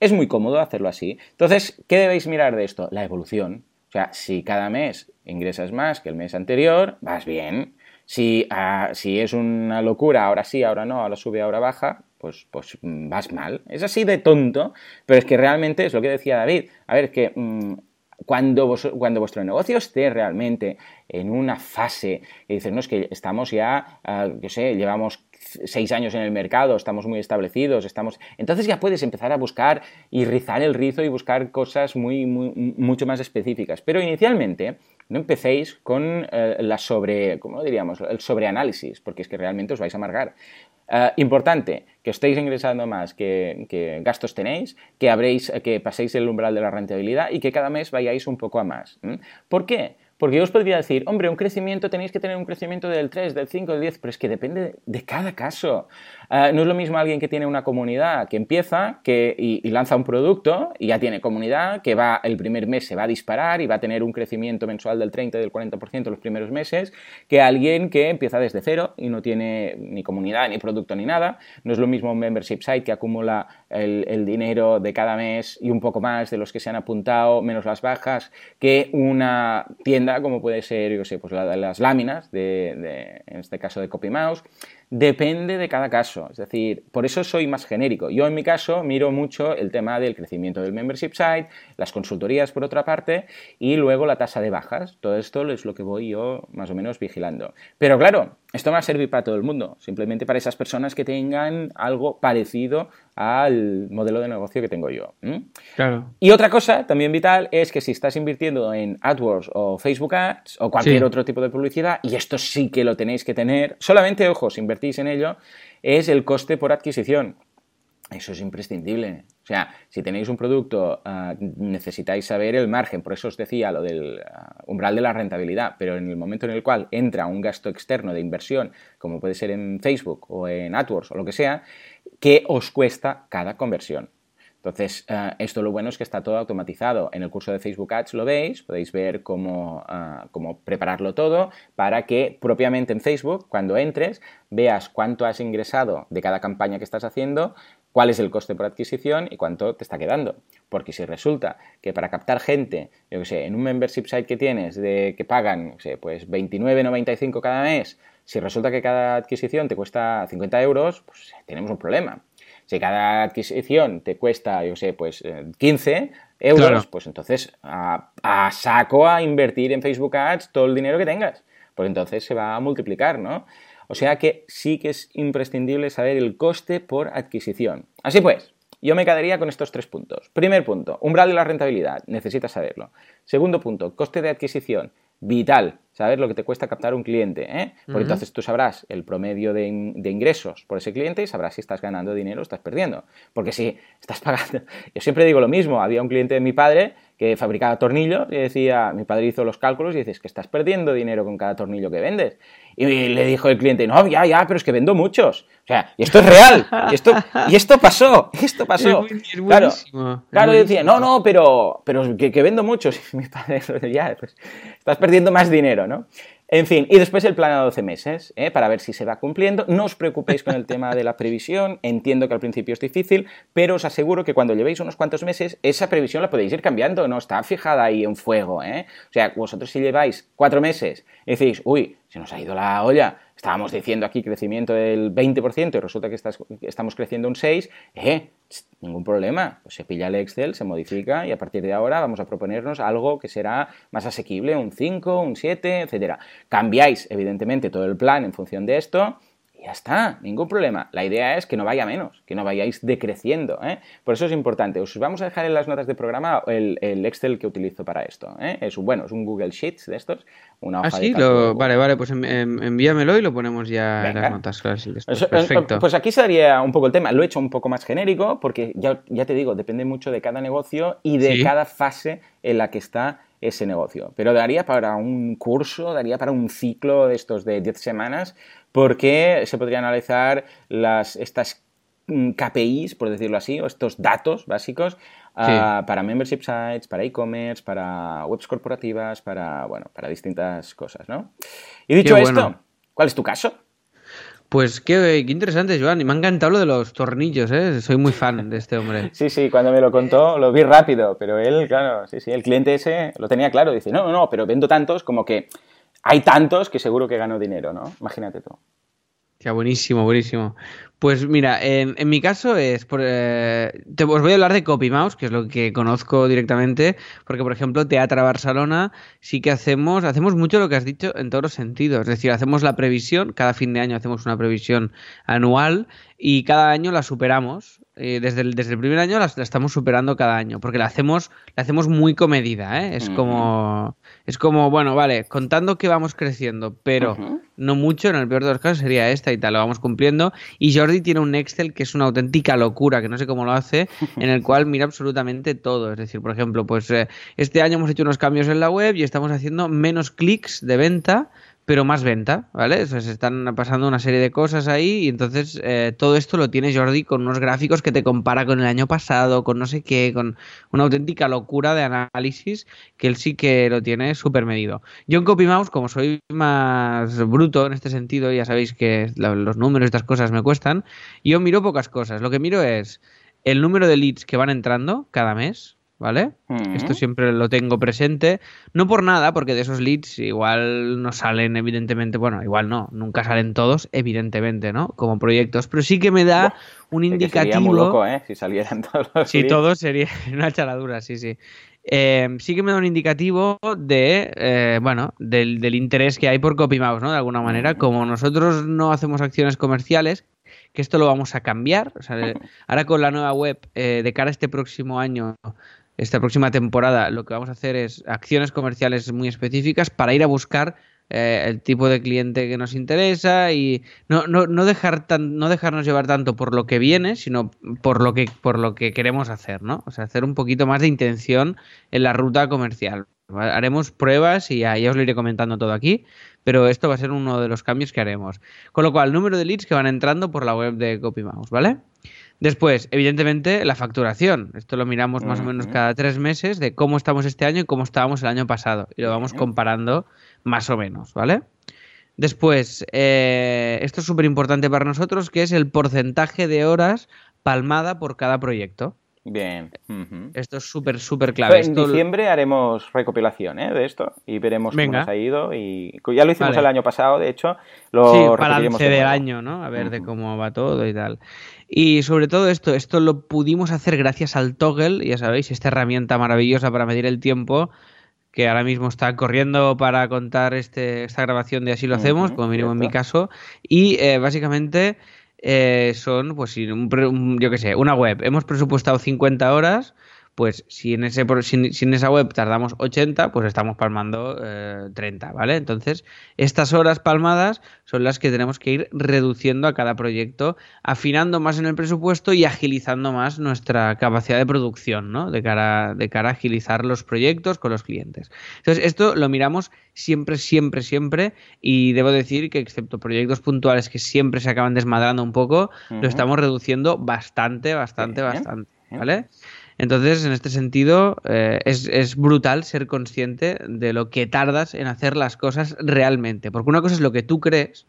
Es muy cómodo hacerlo así. Entonces, ¿qué debéis mirar de esto? La evolución. O sea, si cada mes ingresas más que el mes anterior, vas bien. Si, ah, si es una locura, ahora sí, ahora no, ahora sube, ahora baja, pues, pues mm, vas mal. Es así de tonto, pero es que realmente es lo que decía David. A ver, que mm, cuando, cuando, vuestro negocio esté realmente en una fase y dices, no, es que estamos ya, uh, yo sé, llevamos seis años en el mercado, estamos muy establecidos, estamos... Entonces ya puedes empezar a buscar y rizar el rizo y buscar cosas muy, mucho más específicas. Pero inicialmente no empecéis con eh, la sobre, ¿cómo diríamos? El sobreanálisis, porque es que realmente os vais a amargar. Eh, importante, que estéis ingresando más que, gastos tenéis, que, habréis, que paséis el umbral de la rentabilidad y que cada mes vayáis un poco a más. ¿Por qué? Porque yo os podría decir, hombre, un crecimiento, tenéis que tener un crecimiento del 3, del 5, del 10, pero es que depende de cada caso. Ah, no es lo mismo alguien que tiene una comunidad que empieza que, y, lanza un producto y ya tiene comunidad, que va el primer mes se va a disparar y va a tener un crecimiento mensual del 30 y del 40% los primeros meses, que alguien que empieza desde cero y no tiene ni comunidad, ni producto, ni nada. No es lo mismo un membership site que acumula el, dinero de cada mes y un poco más de los que se han apuntado, menos las bajas, que una tienda como puede ser, yo sé, pues las láminas, de, en este caso de CopyMouse. Depende de cada caso, es decir, por eso soy más genérico. Yo en mi caso miro mucho el tema del crecimiento del membership site, las consultorías por otra parte y luego la tasa de bajas. Todo esto es lo que voy yo más o menos vigilando. Pero claro, esto va a servir para todo el mundo, simplemente para esas personas que tengan algo parecido al modelo de negocio que tengo yo. Claro. Y otra cosa también vital es que si estás invirtiendo en AdWords o Facebook Ads o cualquier otro tipo de publicidad, y esto sí que lo tenéis que tener, solamente, ojo, si invertís en ello, es el coste por adquisición. Eso es imprescindible. O sea, si tenéis un producto, ah, necesitáis saber el margen. Por eso os decía lo del ah, umbral de la rentabilidad. Pero en el momento en el cual entra un gasto externo de inversión, como puede ser en Facebook o en AdWords o lo que sea, ¿qué os cuesta cada conversión? Entonces, ah, esto lo bueno es que está todo automatizado. En el curso de Facebook Ads lo veis, podéis ver cómo, cómo, prepararlo todo para que propiamente en Facebook, cuando entres, veas cuánto has ingresado de cada campaña que estás haciendo, cuál es el coste por adquisición y cuánto te está quedando. Porque si resulta que para captar gente, yo que sé, en un membership site que tienes de que pagan, no sé, pues 29,95 cada mes, si resulta que cada adquisición te cuesta 50 euros, pues tenemos un problema. Si cada adquisición te cuesta, yo sé, pues 15 eh, euros, pues entonces a, a, saco a invertir en Facebook Ads todo el dinero que tengas. Pues entonces se va a multiplicar, ¿no? O sea que sí que es imprescindible saber el coste por adquisición. Así pues, yo me quedaría con estos tres puntos. Primer punto, umbral de la rentabilidad, necesitas saberlo. Segundo punto, coste de adquisición, vital, saber lo que te cuesta captar un cliente. ¿eh? Porque entonces tú sabrás el promedio de, ingresos por ese cliente y sabrás si estás ganando dinero o estás perdiendo. Porque si estás pagando, yo siempre digo lo mismo, había un cliente de mi padre que fabricaba tornillos y decía, mi padre hizo los cálculos y dices que estás perdiendo dinero con cada tornillo que vendes. Y le dijo el cliente, no, ya, ya, pero es que vendo muchos. O sea, y esto es real. Y esto, y esto pasó. Esto pasó. claro, claro, decía, no, no, pero, pero que, vendo muchos. Y mi padre, ya, pues estás perdiendo más dinero, ¿no? En fin, y después el plan a 12 meses, ¿eh? para ver si se va cumpliendo. No os preocupéis con el tema de la previsión, entiendo que al principio es difícil, pero os aseguro que cuando llevéis unos cuantos meses, esa previsión la podéis ir cambiando, no está fijada ahí en fuego. ¿eh? O sea, vosotros si lleváis cuatro meses y decís, uy, se nos ha ido la olla, estábamos diciendo aquí crecimiento del 20% y resulta que estamos creciendo un 6%, eh, ningún problema. Pues se pilla el Excel, se modifica y a partir de ahora vamos a proponernos algo que será más asequible, un 5, un 7, etcétera. Cambiáis, evidentemente, todo el plan en función de esto y ya está, ningún problema. La idea es que no vaya menos, que no vayáis decreciendo. ¿eh? Por eso es importante. Os vamos a dejar en las notas de programa el, Excel que utilizo para esto. ¿eh? Es un, bueno, es un Google Sheets de estos, una hoja ah, sí, vale, vale, pues envíamelo y lo ponemos ya en las notas. Perfecto. Pues aquí sería un poco el tema. Lo he hecho un poco más genérico porque ya, ya te digo, depende mucho de cada negocio y de cada fase en la que está ese negocio. Pero daría para un curso, daría para un ciclo de estos de 10 semanas porque se podría analizar las, estas mm, KPIs, por decirlo así, o estos datos básicos ah, para membership sites, para e-commerce, para webs corporativas, para, bueno, para distintas cosas, ¿no? Y dicho esto, ¿cuál es tu caso? Pues qué, interesante, Joan. Y me ha encantado lo de los tornillos, ¿eh? Soy muy fan de este hombre. Sí, sí, cuando me lo contó lo vi rápido, pero él, claro, sí, sí, el cliente ese lo tenía claro. Dice, no, no, pero vendo tantos como que hay tantos que seguro que gano dinero, ¿no? Imagínate tú. Ya, buenísimo, buenísimo. Pues mira, en, mi caso es, por, eh, te, os voy a hablar de CopyMouse, que es lo que conozco directamente, porque por ejemplo Teatra Barcelona sí que hacemos, hacemos mucho lo que has dicho en todos los sentidos, es decir, hacemos la previsión, cada fin de año hacemos una previsión anual y cada año la superamos. Eh, desde, el, desde el primer año la, estamos superando cada año, porque la hacemos, la hacemos muy comedida, ¿eh? Es como, es como, bueno, vale, contando que vamos creciendo, pero no mucho, en el peor de los casos sería esta y tal, lo vamos cumpliendo. Y Jordi tiene un Excel que es una auténtica locura, que no sé cómo lo hace, en el cual mira absolutamente todo. Es decir, por ejemplo, pues eh, este año hemos hecho unos cambios en la web y estamos haciendo menos clics de venta pero más venta, ¿vale? se están pasando una serie de cosas ahí y entonces eh, todo esto lo tiene Jordi con unos gráficos que te compara con el año pasado, con no sé qué, con una auténtica locura de análisis que él sí que lo tiene súper medido. Yo en CopyMouse, como soy más bruto en este sentido, ya sabéis que los números y estas cosas me cuestan, yo miro pocas cosas. Lo que miro es el número de leads que van entrando cada mes, ¿vale? Esto siempre lo tengo presente. No por nada, porque de esos leads igual no salen, evidentemente, bueno, igual no, nunca salen todos, evidentemente, ¿no? Como proyectos, pero sí que me da un indicativo. Sería muy loco, ¿eh? Si salieran todos los Si todos sería una charadura, sí, sí. Eh, sí que me da un indicativo de, eh, bueno, del, del, interés que hay por CopyMouse, ¿no? De alguna manera, como nosotros no hacemos acciones comerciales, que esto lo vamos a cambiar. O sea, ahora con la nueva web, eh, de cara a este próximo año, esta próxima temporada lo que vamos a hacer es acciones comerciales muy específicas para ir a buscar eh, el tipo de cliente que nos interesa y no, no, no, dejar tan, no dejarnos llevar tanto por lo que viene, sino por lo que, por lo que queremos hacer, ¿no? O sea, hacer un poquito más de intención en la ruta comercial. Haremos pruebas y ya, os lo iré comentando todo aquí, pero esto va a ser uno de los cambios que haremos. Con lo cual, número de leads que van entrando por la web de CopyMouse, ¿vale? Después, evidentemente, la facturación. Esto lo miramos más o menos cada tres meses de cómo estamos este año y cómo estábamos el año pasado. Y lo vamos comparando más o menos, ¿vale? Después, eh, esto es súper importante para nosotros, que es el porcentaje de horas palmada por cada proyecto. Bien. Esto es súper, súper clave. en diciembre haremos recopilación ¿eh? de esto y veremos cómo nos ha ido. Y ya lo hicimos el año pasado, de hecho. Lo sí, balance del año, ¿no? A ver de cómo va todo y tal. Y sobre todo esto, esto lo pudimos hacer gracias al Toggle, ya sabéis, esta herramienta maravillosa para medir el tiempo que ahora mismo está corriendo para contar este, esta grabación de Así lo hacemos, como mínimo en mi caso. Y eh, básicamente eh, son, pues, yo qué sé, una web. Hemos presupuestado 50 horas pues si en, ese, si, en esa web tardamos 80, pues estamos palmando 30, eh, ¿vale? Entonces, estas horas palmadas son las que tenemos que ir reduciendo a cada proyecto, afinando más en el presupuesto y agilizando más nuestra capacidad de producción, ¿no? De cara, de cara a agilizar los proyectos con los clientes. Entonces, esto lo miramos siempre, siempre, siempre y debo decir que excepto proyectos puntuales que siempre se acaban desmadrando un poco, lo estamos reduciendo bastante, bastante, bastante, ¿vale? Entonces, en este sentido, eh, es, es, brutal ser consciente de lo que tardas en hacer las cosas realmente. Porque una cosa es lo que tú crees,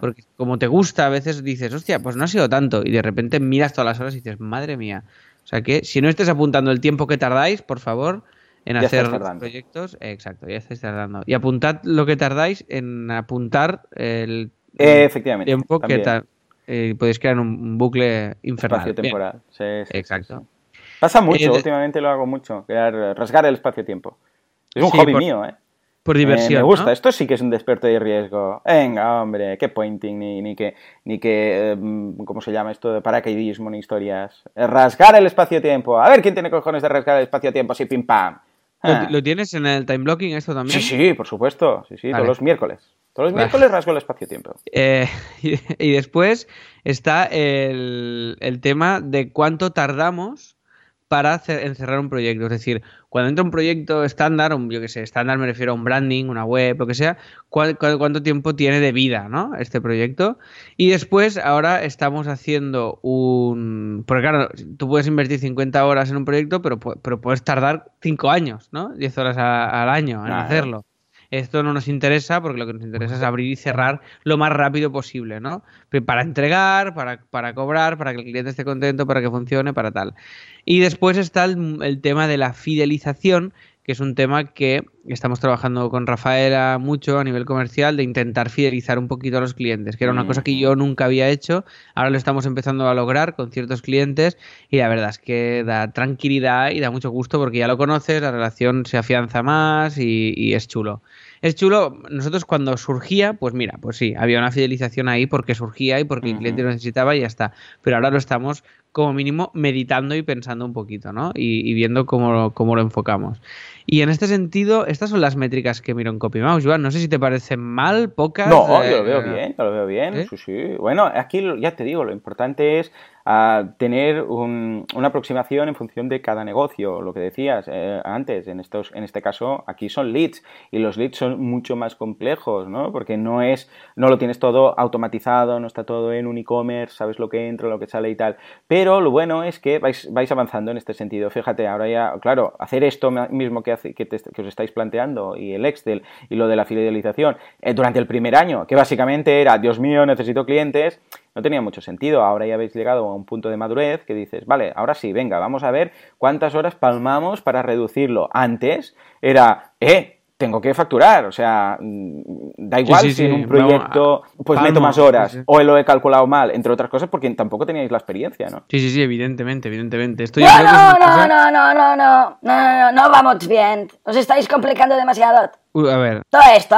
porque como te gusta, a veces dices, hostia, pues no ha sido tanto. Y de repente miras todas las horas y dices, madre mía. O sea que si no estés apuntando el tiempo que tardáis, por favor, en hacer proyectos, exacto, ya estáis tardando. Y apuntad lo que tardáis en apuntar el tiempo que eh, podéis crear un, bucle infernal. Espacio temporal. Sí, exacto. Pasa mucho, eh, últimamente lo hago mucho, crear, rasgar el espacio-tiempo. Es un hobby mío, ¿eh? Por diversión. me gusta, esto sí que es un desperto de riesgo. Venga, hombre, qué pointing, ni, ni que, ni que em, ¿cómo se llama esto? De paracaidismo, ni historias. Rasgar el espacio-tiempo. A ver quién tiene cojones de rasgar el espacio-tiempo así, pim pam. Ah. ¿Lo, tienes en el time blocking esto también? Sí, sí, por supuesto. Sí, sí, todos los miércoles. Todos los miércoles rasgo el espacio-tiempo. Eh, y, después está el, el tema de cuánto tardamos para encerrar un proyecto. Es decir, cuando entra un proyecto estándar, un, yo que sé, estándar me refiero a un branding, una web, lo que sea, cuánto tiempo tiene de vida, ¿no? Este proyecto. Y después, ahora estamos haciendo un... Porque claro, tú puedes invertir 50 horas en un proyecto, pero, pero puedes tardar 5 años, ¿no? 10 horas al año en hacerlo. Esto no nos interesa porque lo que nos interesa es abrir y cerrar lo más rápido posible, ¿no? Para entregar, para, para cobrar, para que el cliente esté contento, para que funcione, para tal. Y después está el, tema de la fidelización, que es un tema que estamos trabajando con Rafaela mucho a nivel comercial, de intentar fidelizar un poquito a los clientes, que era una cosa que yo nunca había hecho, ahora lo estamos empezando a lograr con ciertos clientes y la verdad es que da tranquilidad y da mucho gusto porque ya lo conoces, la relación se afianza más y es chulo. Es chulo, nosotros cuando surgía, pues mira, pues sí, había una fidelización ahí porque surgía y porque el cliente lo necesitaba y ya está. Pero ahora lo estamos como mínimo meditando y pensando un poquito, ¿no? Y, viendo cómo, cómo, lo enfocamos. Y en este sentido, estas son las métricas que miro en CopyMouse, Joan. No sé si te parecen mal, pocas. No, yo lo veo eh, bien, yo lo veo bien. Sí, sí. Bueno, aquí ya te digo, lo importante es ah, tener una aproximación en función de cada negocio. Lo que decías eh, antes, en, estos, en este caso, aquí son leads. Y los leads son mucho más complejos, ¿no? Porque no es, no lo tienes todo automatizado, no está todo en un e-commerce, sabes lo que entra, lo que sale y tal. Pero lo bueno es que vais, vais avanzando en este sentido. Fíjate, ahora ya, claro, hacer esto mismo que que, os estáis planteando y el Excel y lo de la fidelización eh, durante el primer año, que básicamente era, Dios mío, necesito clientes, no tenía mucho sentido. Ahora ya habéis llegado a un punto de madurez que dices, vale, ahora sí, venga, vamos a ver cuántas horas palmamos para reducirlo. Antes era, eh, tengo que facturar, o sea, mm, da igual si en un proyecto pues meto más horas o lo he calculado mal, entre otras cosas porque tampoco teníais la experiencia, ¿no? Sí, sí, sí, evidentemente, evidentemente. No, no, no, no, no, no, no, no, no, no, no vamos bien, os estáis complicando demasiado. A ver. Todo esto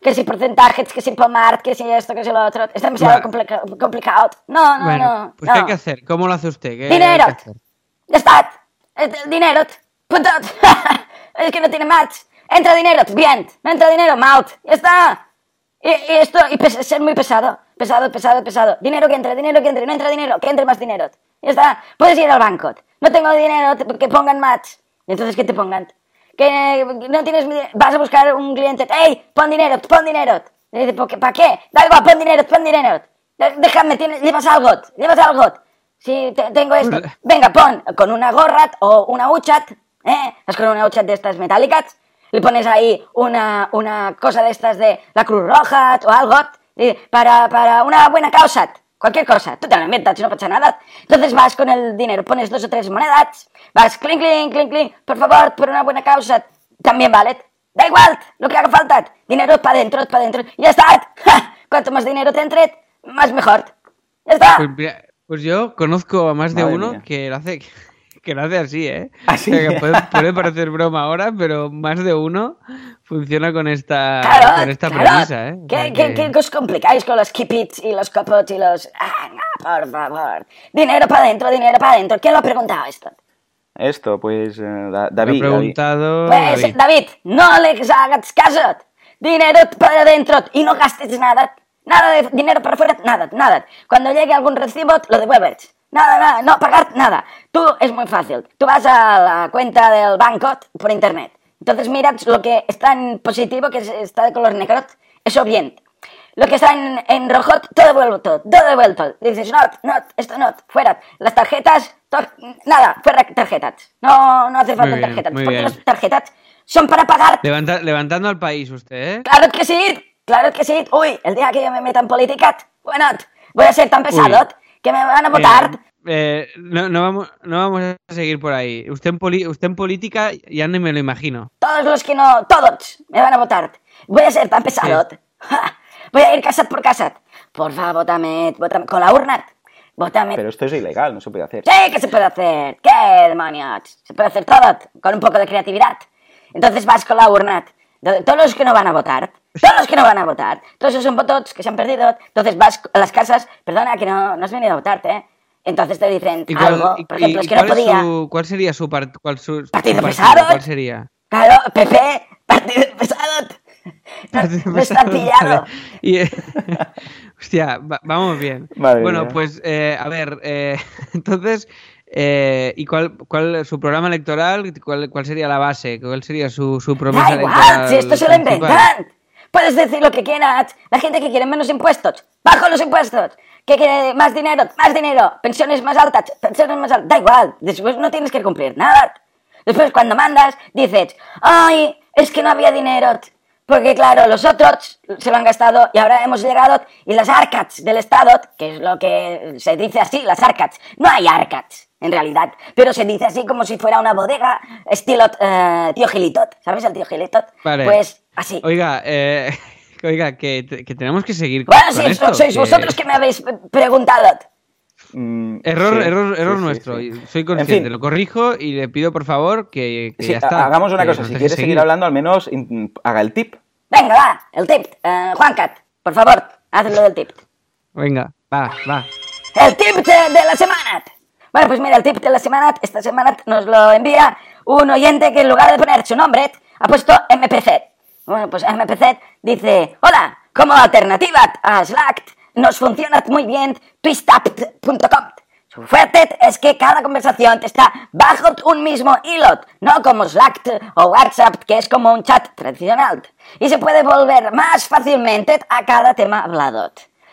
que si porcentajes, que si Pomart, que si esto, que si lo otro, es demasiado complicado. No, no, no. Pues ¿qué hay que hacer? ¿Cómo lo hace usted? ¿Qué dinero. Ya está. Dinero. Punto. es que no tiene match. Entra dinero, bien. No entra dinero, maut. Ya está. Y, esto, y ser muy pesado. Pesado, pesado, pesado. Dinero que entre, dinero que entre. No entra dinero, que entre más dinero. Ya está. Puedes ir al banco. No tengo dinero, que pongan match. Entonces, ¿qué te pongan? Que no tienes Vas a buscar un cliente. ¡Ey! Pon dinero, pon dinero. Le dice, ¿para qué? Da igual, pon dinero, pon dinero. Déjame, llevas algo, llevas algo. Si tengo esto. Venga, pon con una gorra o una uchat. ¿Eh? Es con una uchat de estas metálicas le pones ahí una, una cosa de estas de la Cruz Roja o algo para, para una buena causa, cualquier cosa, tú te la inventas, no pasa nada. Entonces vas con el dinero, pones dos o tres monedas, vas clink, clink, clink, clink, por favor, por una buena causa, también vale. Da igual, lo que haga falta, dinero para adentro, para adentro, y ya está. Cuanto más dinero te entre, más mejor. Ya está. Pues, pues yo conozco a más de uno que lo hace que lo hace así, ¿eh? Así. puede, parecer broma ahora, pero más de uno funciona con esta, con esta premisa, ¿eh? ¿Qué, os complicáis con los keep y los copots y los... Ah, por favor. Dinero para adentro, dinero para adentro. ¿Quién lo ha preguntado esto? Esto, pues eh, David. Lo preguntado Pues, David. no le hagas caso. Dinero para adentro y no gastes nada. Nada de dinero para afuera, nada, nada. Cuando llegue algún recibo, lo devuelves. Nada, nada, no pagar nada. Tú es muy fácil. Tú vas a la cuenta del banco por internet. Entonces miras lo que está en positivo, que está de color negro, eso bien. Lo que está en, en rojo, todo devuelto, todo devuelto. Dices, no, no, esto no, fuera. Las tarjetas, Nada, fuera tarjetas. No, no hace falta bien, tarjetas. Porque bien. las tarjetas son para pagar. Levanta- levantando al país usted, ¿eh? Claro que sí, claro que sí. Uy, el día que yo me meta en política, bueno, voy a ser tan pesado que me van a votar. Eh, eh, no, no vamos, no vamos a seguir por ahí. Usted en, poli- usted en política ya ni me lo imagino. Todos los que no, todos me van a votar. Voy a ser tan pesado. Voy a ir casat por casat. Por favor, votame, votame con la urna. Votame. Pero esto es ilegal, no se puede hacer. Sí, que se puede hacer. ¿Qué demonios? Se puede hacer todo con un poco de creatividad. Entonces vas con la urna. Do- Todos los que no van a votar, todos los que no van a votar, todos esos son votos que se han perdido. Entonces vas a las casas, perdona que no, no has venido a votarte, ¿eh? Entonces te dicen ¿Y cuál, algo, por ejemplo, y es que no podía. su- ¿Cuál sería su, part- cuál su- su Partido partido? pesado. ¿Cuál sería? Claro, PP, partido pesado. Partido No está pesado, pillado. vale. Y, eh, hostia, va- vamos bien. Madre bueno, mía. pues, eh, a ver, eh, entonces, eh, ¿y cuál, cuál su programa electoral? Cuál, cuál sería la base? ¿Cuál sería su, su promesa Da electoral? igual, si esto se lo inventan. Puedes decir lo que quieras. La gente que quiere menos impuestos, bajo los impuestos. Que quiere más dinero, más dinero. Pensiones más altas, pensiones más altas. Da igual, después no tienes que cumplir nada. Después cuando mandas, dices, ay, es que no había dinero. Porque claro, los otros se lo han gastado y ahora hemos llegado y las arcats del Estado, que es lo que se dice así, las arcats. No hay arcats, en realidad, pero se dice así como si fuera una bodega estilo eh, tío Gilitot. ¿Sabes el tío Gilitot? Vale. Pues así. Oiga, eh, oiga, que, te- que tenemos que seguir con, Bueno, con sí, esto. sois que- vosotros que me habéis pre- preguntado. Mm, Error, sí, error, error sí, nuestro. sí. Soy En consciente, fin. lo corrijo y le pido por favor que, que Sí, ya está. ha- hagamos una cosa, si quieres seguir hablando, al menos in- haga el tip. Venga, va, el tip. Eh, Juancat, por favor, hazlo del tip. Venga, va, va. El tip de, de la semana. Bueno, pues mira, el tip de la semana, esta semana nos lo envía un oyente que en lugar de poner su nombre, ha puesto MPZ. Bueno, pues MPZ dice, hola, como alternativa a Slack, nos funciona muy bien twistapp.com. Su fuerte es que cada conversación está bajo un mismo hilo, no como Slack o WhatsApp, que es como un chat tradicional. Y se puede volver más fácilmente a cada tema hablado.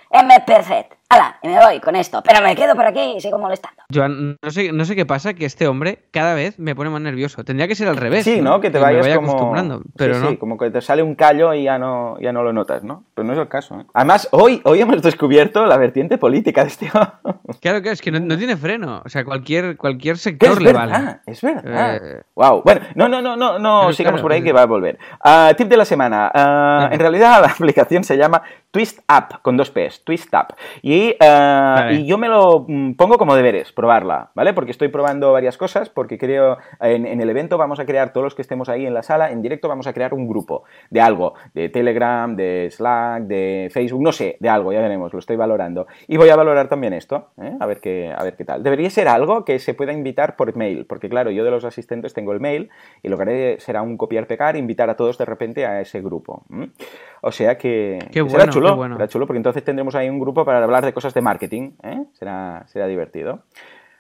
MPZ. Hala, y me voy con esto, pero me quedo por aquí y sigo molestando. Joan, no sé, no sé qué pasa, que este hombre cada vez me pone más nervioso. Tendría que ser al revés. Sí, ¿no? Que te vayas vaya como... acostumbrando, pero sí, no. sí, como que te sale un callo y ya no, ya no lo notas, ¿no? Pero no es el caso, ¿eh? Además, hoy, hoy hemos descubierto la vertiente política de este... Claro que es que no, no tiene freno. O sea, cualquier, cualquier sector es le verdad, vale. es verdad. Eh, Wow. Bueno, no, no, no, no, no sigamos claro, por ahí que va a volver. Ah, tip de la semana. Ah, en realidad la aplicación se llama Twist App, con dos P's, Twist App. Y, Vale. y yo me lo mm, pongo como deberes, probarla, ¿vale? Porque estoy probando varias cosas, porque creo, en, en el evento vamos a crear, todos los que estemos ahí en la sala, en directo vamos a crear un grupo de algo, de Telegram, de Slack, de Facebook, no sé, de algo, ya veremos, lo estoy valorando. Y voy a valorar también esto, ¿eh? a, ver qué, a ver qué tal. Debería ser algo que se pueda invitar por mail, porque claro, yo de los asistentes tengo el mail y lo que haré será un copiar-pegar e invitar a todos de repente a ese grupo. O sea que, Qué que será bueno, chulo, qué bueno. será chulo, porque entonces tendremos ahí un grupo para hablar de cosas de marketing, ¿eh? será, será divertido.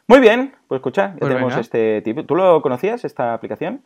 Muy bien, pues escucha, ya Pues tenemos venga. este tipo. ¿Tú lo conocías, esta aplicación?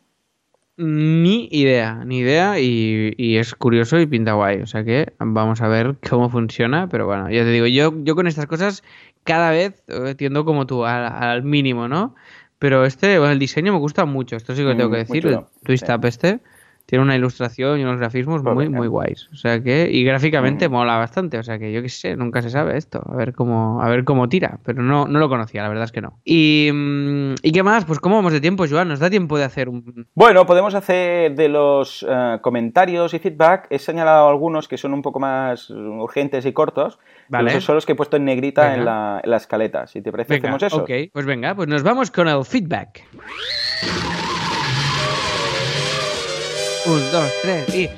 Ni idea, ni idea. Y, y es curioso y pinta guay. O sea que vamos a ver cómo funciona. Pero bueno, ya te digo, yo, yo con estas cosas cada vez eh, tiendo como tú, al, al mínimo, ¿no? Pero este, bueno, el diseño me gusta mucho. Esto sí que lo tengo Mm, que muy decir. El Twist sí. Up este tiene una ilustración y unos grafismos muy, muy guays. O sea que, y gráficamente Mm. mola bastante. O sea que yo qué sé, nunca se sabe esto. A ver cómo, a ver cómo tira. Pero no, no lo conocía, la verdad es que no. Y, mm, ¿y qué más? Pues cómo vamos de tiempo, Joan. ¿Nos da tiempo de hacer un, Bueno, podemos hacer de los eh, comentarios y feedback. He señalado algunos que son un poco más urgentes y cortos. Vale. esos son los que he puesto en negrita en la, en la escaleta. Si te parece, Venga, hacemos eso. ok, pues venga, pues nos vamos con el feedback. Un, dos, tres y...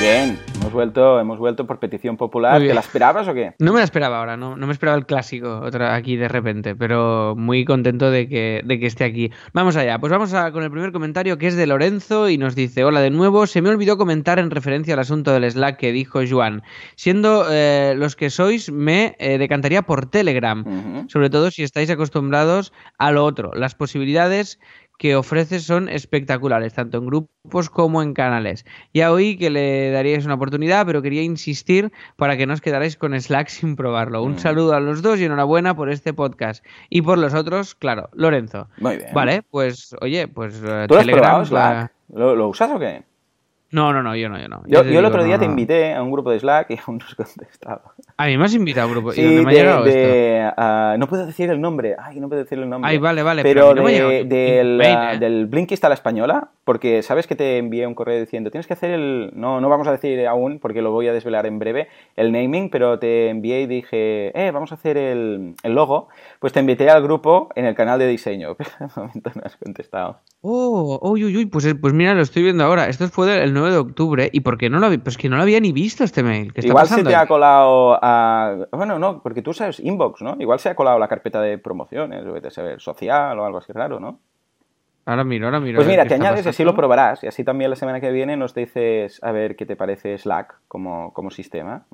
Bien, hemos vuelto, hemos vuelto por petición popular. ¿Te la esperabas o qué? No me la esperaba ahora, no, no me esperaba el clásico otra aquí de repente, pero muy contento de que, de que esté aquí. Vamos allá, pues vamos a, con el primer comentario que es de Lorenzo y nos dice, hola de nuevo, se me olvidó comentar en referencia al asunto del Slack que dijo Joan. Siendo eh, los que sois, me eh, decantaría por Telegram. Sobre todo si estáis acostumbrados a lo otro, las posibilidades que ofreces son espectaculares, tanto en grupos como en canales. Ya oí que le daríais una oportunidad, pero quería insistir para que no os quedarais con Slack sin probarlo. Un Mm. saludo a los dos y enhorabuena por este podcast. Y por los otros, claro, Lorenzo. Muy bien. Vale, pues oye, pues eh, ¿Tú lo has Telegram, probado, Slack? la- ¿Lo, lo usas o qué? No, no, no, yo no, yo no. Yo, yo el otro día no, te no. invité a un grupo de Slack y aún no has contestado. A mí me has invitado a un grupo. Sí, ¿Y dónde me ha de- llegado esto? de, ah, no puedo decir el nombre. Ay, no puedo decir el nombre. Ay, vale, vale, Pero, de- del, ah, ¿eh? del Blinkist a la española, porque sabes que te envié un correo diciendo, tienes que hacer el... No, no vamos a decir aún, porque lo voy a desvelar en breve, el naming, pero te envié y dije, eh, vamos a hacer el, el logo. Pues te invité al grupo en el canal de diseño. Pero de momento no has contestado. Oh, uy, uy, uy, pues, eh, pues mira, lo estoy viendo ahora. Esto fue del- el 9 de octubre. ¿Y por qué no lo había? Pues que no lo había ni visto este mail. ¿Qué está Igual se te ha colado a... Bueno, no, porque tú sabes inbox, ¿no? Igual se ha colado la carpeta de promociones, o de saber social o algo así raro, ¿no? Ahora miro, ahora miro. Pues mira, te añades y así lo probarás. Y así también la semana que viene nos dices a ver qué te parece Slack como, como sistema.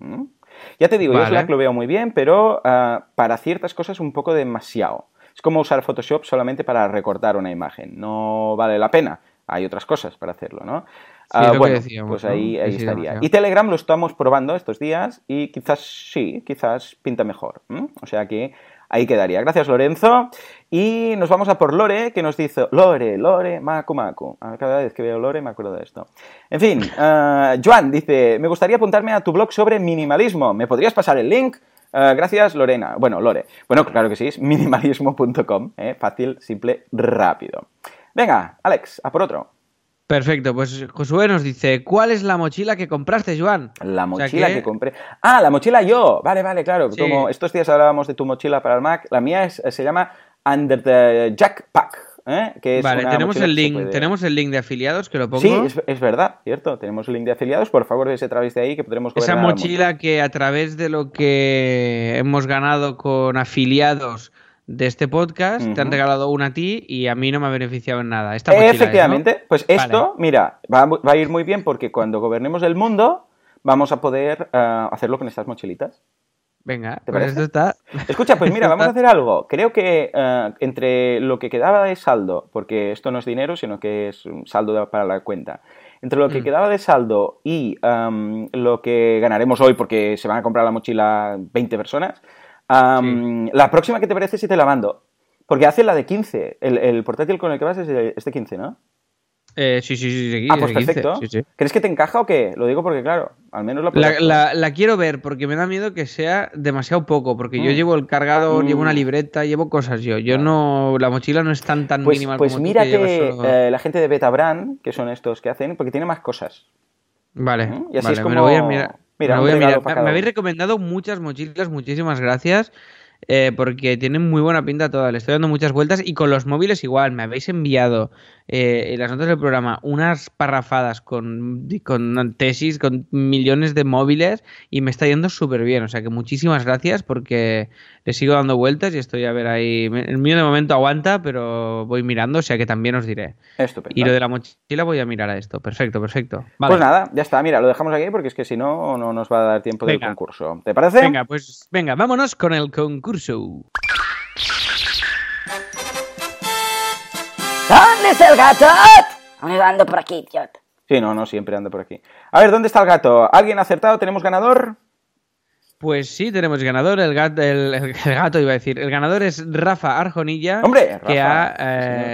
Ya te digo, yo. Slack lo veo muy bien, pero ah, para ciertas cosas un poco demasiado. Es como usar Photoshop solamente para recortar una imagen. No vale la pena. Hay otras cosas para hacerlo, ¿no? Sí, que bueno, decíamos, pues ahí, Que ahí sí, estaría. demasiado. Y Telegram lo estamos probando estos días y quizás sí, quizás pinta mejor. O sea que ahí quedaría. Gracias, Lorenzo. Y nos vamos a por Lore, que nos dice Lore, Lore, Macu Macu. Ah, Cada vez que veo Lore me acuerdo de esto. En fin, ah, Joan dice, me gustaría apuntarme a tu blog sobre minimalismo. ¿Me podrías pasar el link? Ah, gracias, Lorena. Bueno, Lore. Bueno, claro que sí, es minimalismo.com. ¿eh? Fácil, simple, rápido. Venga, Alex, a por otro. Perfecto, pues Josué nos dice: ¿Cuál es la mochila que compraste, Joan? La O sea mochila que- que... compré. Ah, la mochila yo. Vale, vale, claro. Sí. Como estos días hablábamos de tu mochila para el Mac, la mía es- se llama Under the Jackpack. ¿Eh? Que es Vale, tenemos el link, puede- tenemos el link de afiliados que lo pongo. Sí, es, es verdad, cierto. Tenemos el link de afiliados. Por favor, ves a través de ahí que podremos Esa mochila que a través de lo que hemos ganado con afiliados de este podcast, te han regalado una a ti y a mí no me ha beneficiado en nada. Esta mochila es, ¿no? Efectivamente, pues Vale. esto, mira, va, a- va a ir muy bien porque cuando gobernemos el mundo vamos a poder ah, hacerlo con estas mochilitas. Venga, ¿Te pues está. Escucha, pues mira, vamos a hacer algo. Creo que eh, entre lo que quedaba de saldo, porque esto no es dinero, sino que es un saldo para la cuenta, entre lo que Mm. quedaba de saldo y am, lo que ganaremos hoy, porque se van a comprar la mochila 20 personas, am, la próxima que te parece si te la mando. Porque hace la de 15. El, el portátil con el que vas es de, es de 15, ¿no? Eh, sí, sí, sí, sí, ah, es pues de 15, perfecto. sí, sí. ¿Crees que te encaja o qué? Lo digo porque, claro, al menos la La, la- la quiero ver porque me da miedo que sea demasiado poco, porque yo Mm. llevo el cargador, llevo una Mm. libreta, llevo cosas yo. Yo no, la mochila no es tan tan Pues, minimal pues como tú, mira que que, llevas solo- eh, la gente de Betabrand, que son estos que hacen, porque tiene más cosas. Vale, ¿Mm? Y así vale, es me como- lo voy a mirar. Mira, me lo voy a mirar. Me- Me habéis recomendado muchas mochilas, muchísimas gracias. Eh, porque tienen muy buena pinta todas. Le estoy dando muchas vueltas y con los móviles igual. Me habéis enviado eh, en las notas del programa unas parrafadas con, con tesis, con millones de móviles y me está yendo súper bien. O sea que muchísimas gracias porque le sigo dando vueltas y estoy a ver ahí. El mío de momento aguanta, pero voy mirando, o sea que también os diré. Estupendo. Y lo de la mochila voy a mirar a esto. Perfecto, perfecto. Vale. Pues nada, ya está. Mira, lo dejamos aquí porque es que si no, no nos va a dar tiempo del concurso. ¿Te parece? Venga, pues venga, vámonos con el concurso. ¿Dónde está el gato? Ando ando por aquí, tío. Sí, no, no, siempre ando por aquí. A ver, ¿dónde está el gato? ¿Alguien ha acertado? ¿Tenemos ganador? Pues sí, tenemos ganador, el gato, el, el gato iba a decir. El ganador es Rafa Arjonilla, ¡Hombre, que, Rafa! ha,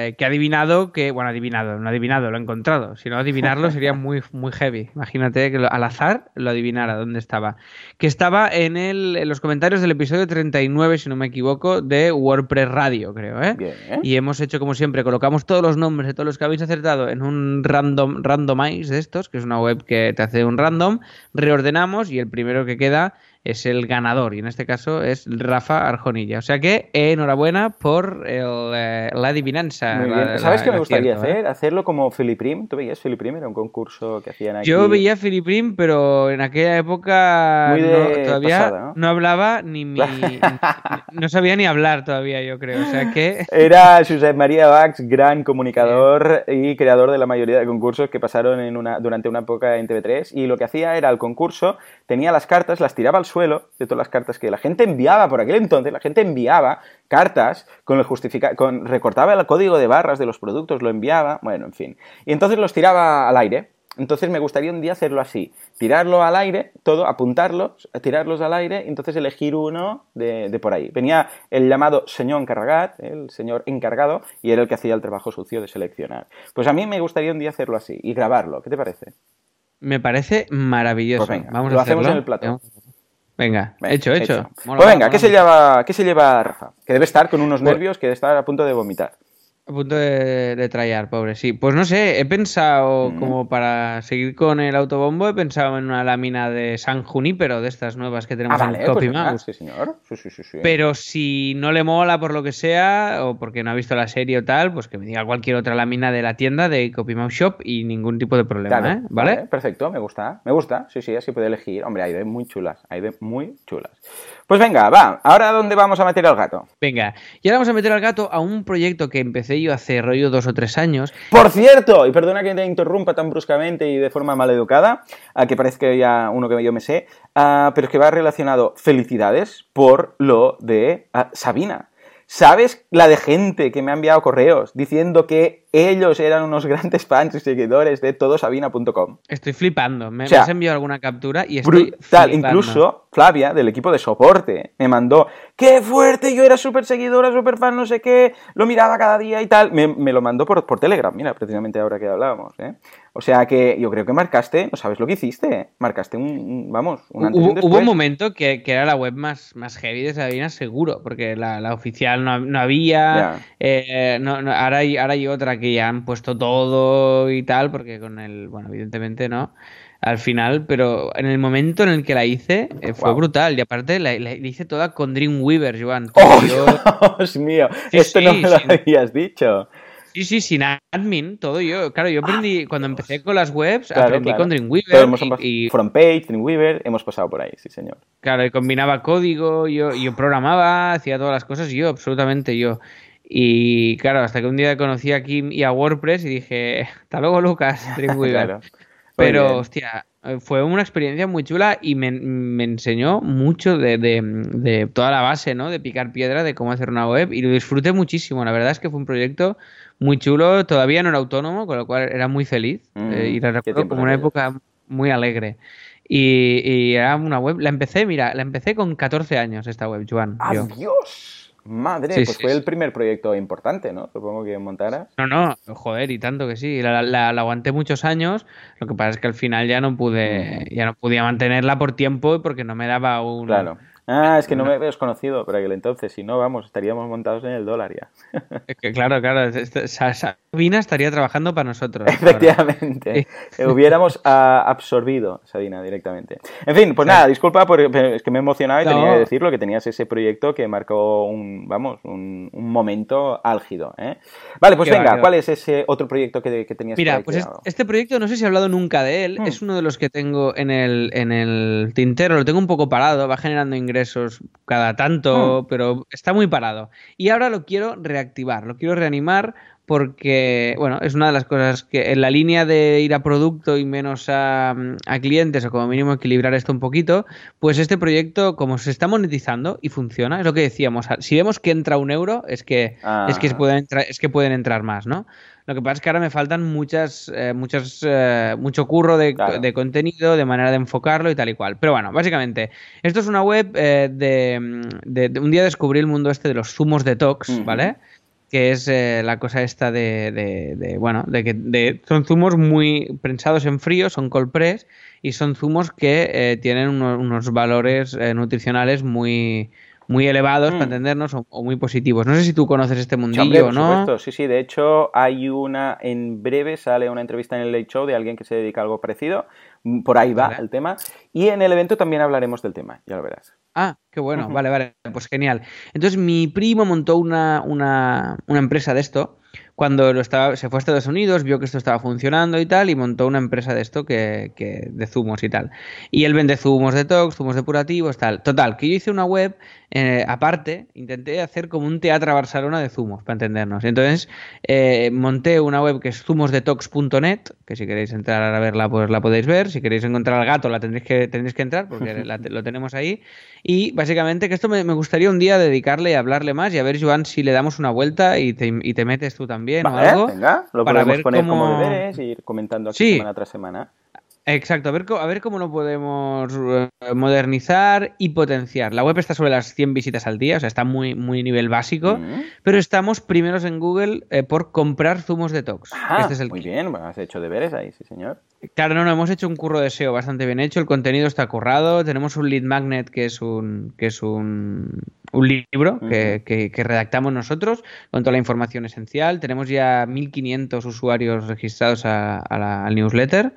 eh, que ha adivinado que, bueno, adivinado, no ha adivinado, lo ha encontrado. Si no adivinarlo sería muy, muy heavy. Imagínate que lo- al azar lo adivinara dónde estaba. Que estaba en, el, en los comentarios del episodio 39, si no me equivoco, de WordPress Radio, creo, ¿eh? Bien. Y hemos hecho como siempre, colocamos todos los nombres de todos los que habéis acertado en un random randomize de estos, que es una web que te hace un random, reordenamos y el primero que queda es el ganador y en este caso es Rafa Arjonilla. O sea que enhorabuena por el, eh, la adivinanza. Muy la- bien. la- ¿Sabes qué me gustaría ¿eh? hacer? Hacerlo como Filiprim. ¿Tú veías Filiprim? Era un concurso que hacían aquí. Yo veía Filiprim, pero en aquella época no- todavía pasada, ¿no? hablaba ni mi, no sabía ni hablar todavía, yo creo. O sea que Era Josep María Bax, gran comunicador y creador de la mayoría de concursos que pasaron en una, durante una época en TV3. Y lo que hacía era el concurso, tenía las cartas, las tiraba al consuelo de todas las cartas que la gente enviaba por aquel entonces, la gente enviaba cartas con el justifica con recortaba el código de barras de los productos, lo enviaba, bueno, en fin. Y entonces los tiraba al aire. Entonces me gustaría un día hacerlo así, tirarlo al aire, todo, apuntarlos, tirarlos al aire, y entonces elegir uno de, de por ahí. Venía el llamado señor encargat, el señor encargado, y era el que hacía el trabajo sucio de seleccionar. Pues a mí me gustaría un día hacerlo así y grabarlo. ¿Qué te parece? Me parece maravilloso. Pues venga, Vamos lo a hacemos en el plató. Venga, Venga, hecho, hecho. Mola, Pues venga, mola, ¿qué se, lleva, ¿qué se lleva Rafa? Que debe estar con unos Pues- nervios, que debe estar a punto de vomitar. A punto de, de trallar, pobre, sí. Pues no sé, he pensado, Mm. como para seguir con el autobombo, he pensado en una lámina de San Junípero, de estas nuevas que Ah, tenemos vale, en pues Copy Mouse. sí, señor. Sí, sí. Pero si no le mola por lo que sea, o porque no ha visto la serie o tal, pues que me diga cualquier otra lámina de la tienda de Copy Mouse Shop y ningún tipo de problema, ¿eh? ¿Vale? Perfecto, me gusta. Me gusta, sí, sí, así puede elegir. Hombre, hay de muy chulas, hay de muy chulas. Pues venga, va. Ahora, ¿dónde vamos a meter al gato? Venga, y ahora vamos a meter al gato a un proyecto que empecé yo hace rollo dos o tres años. Por cierto, y perdona que te interrumpa tan bruscamente y de forma maleducada, a que parece ya uno que yo me sé, ah, pero es que va relacionado felicidades por lo de ah, Sabina. ¿Sabes la de gente que me ha enviado correos diciendo que ellos eran unos grandes fans y seguidores de todosabina.com? Estoy flipando. ¿Me, O sea, me has enviado alguna captura? Y estoy Brutal, flipando. incluso Flavia, del equipo de soporte, me mandó, ¡qué fuerte! Yo era súper seguidora, súper fan, no sé qué, lo miraba cada día y tal. Me, me lo mandó por, por Telegram, mira, precisamente ahora que hablábamos, ¿eh? O sea que yo creo que marcaste, no sabes lo que hiciste, marcaste un, un- vamos, un antes y un Hubo, un momento que, que era la web más, más heavy de Sabina, seguro, porque la, la oficial no, no había. Eh, no- no, ahora, hay, ahora hay otra que ya han puesto todo y tal, porque con el. Bueno, evidentemente no. Al final, pero en el momento en el que la hice, eh, fue brutal. Y aparte, la, hice toda con Dreamweaver, Joan. ¡Oh, Yo- Dios mío! Sí, Esto no me lo habías dicho. Sí, sí, sin admin, todo yo. Claro, yo aprendí, cuando empecé con las webs, Claro, aprendí claro. con Dreamweaver Pero hemos y- y, Frontpage, Dreamweaver, hemos pasado por ahí, sí señor. claro, y combinaba código, yo, yo programaba, hacía todas las cosas yo, absolutamente yo. Y claro, hasta que un día conocí a Kim y a WordPress y dije, hasta luego Lucas. Claro. Pero, bien. hostia, fue una experiencia muy chula y me, me enseñó mucho de, de- de toda la base, ¿no? De picar piedra, de cómo hacer una web y lo disfruté muchísimo. La verdad es que fue un proyecto muy chulo. Todavía no era autónomo, con lo cual era muy feliz Mm, eh, y la recuerdo como una época muy alegre. Y, y era una web, la empecé, mira, la empecé con 14 años esta web, Joan. yo. Madre, Sí, pues sí, fue sí. el primer proyecto importante, ¿no? Supongo que montaras. No, no, joder, y tanto que sí. La, la- la aguanté muchos años. Lo que pasa es que al final ya no pude, ya no podía mantenerla por tiempo porque no me daba un. Claro. Ah, es que no me habías conocido por aquel entonces. Si no, vamos, estaríamos montados en el dólar ya. Es que claro, claro. Sa- Sabina estaría trabajando para nosotros. Efectivamente. Eh, Hubiéramos ah, absorbido Sabina directamente. En fin, pues nada, disculpa, por- es que me emocionaba y No. tenía que decirlo, que tenías ese proyecto que marcó un, vamos, un, un momento álgido. ¿eh? Vale, pues Qué venga. ¿cuál es ese otro proyecto que, que tenías Mira, pues es- creado? este proyecto no sé si he hablado nunca de él, Hmm. es uno de los que tengo en el, en el tintero, lo tengo un poco parado, va generando ingresos cada tanto, Hmm. pero está muy parado. Y ahora lo quiero reactivar, lo quiero reanimar porque, bueno, es una de las cosas que en la línea de ir a producto y menos a, a clientes o como mínimo equilibrar esto un poquito, pues este proyecto como se está monetizando y funciona, es lo que decíamos, si vemos que entra un euro es que, es que Ah. pueden entrar, es que pueden entrar más, ¿no? Lo que pasa es que ahora me faltan muchas, eh, muchas, eh, mucho curro de, Claro. de contenido, de manera de enfocarlo y tal y cual. Pero bueno, básicamente, esto es una web eh, de, de- de- Un día descubrí el mundo este de los zumos detox, Ujú. ¿vale? Que es eh, la cosa esta de, de- de, bueno, de que de- son zumos muy prensados en frío, son cold press, y son zumos que eh, tienen uno- unos valores eh, nutricionales muy, muy elevados, Mm. para entendernos, o, o muy positivos. No sé si tú conoces este mundillo hombre, o por no. supuesto. Sí, sí, de hecho hay una, en breve sale una entrevista en el Late Show de alguien que se dedica a algo parecido, Mm, por ahí va Vale. el tema, y en el evento también hablaremos del tema, ya lo verás. Ah, qué bueno, vale, vale, pues genial. Entonces mi primo montó una, una, una empresa de esto cuando lo estaba, se fue a Estados Unidos, vio que esto estaba funcionando y tal, y montó una empresa de esto que, que de zumos y tal. Y él vende zumos de tox, zumos depurativos, tal. Total, que yo hice una web eh, aparte, intenté hacer como un teatro Barcelona de zumos, para entendernos. Entonces, eh, monté una web que es zumosdetox.net, que si queréis entrar a verla, pues la podéis ver. Si queréis encontrar al gato, la tendréis que, tendréis que entrar, porque la- lo tenemos ahí. Y básicamente que esto me, me gustaría un día dedicarle y hablarle más y a ver, Joan, si le damos una vuelta y te, y te metes tú también o Vale, algo. venga, lo para podemos ver poner cómo- como deberes y ir comentando aquí Sí. semana tras semana. Exacto, a ver, co- a ver cómo lo podemos eh, modernizar y potenciar. La web está sobre las 100 visitas al día, o sea, está muy, muy nivel básico, Mm. pero estamos primeros en Google eh, por comprar zumos detox. Ah, este es el muy bien, bueno, has hecho deberes ahí, sí señor. Claro, no, no, hemos hecho un curro de SEO bastante bien hecho, el contenido está currado, tenemos un lead magnet que es un, que es un, un libro que, que- que redactamos nosotros con toda la información esencial, tenemos ya 1500 usuarios registrados a- a la- al newsletter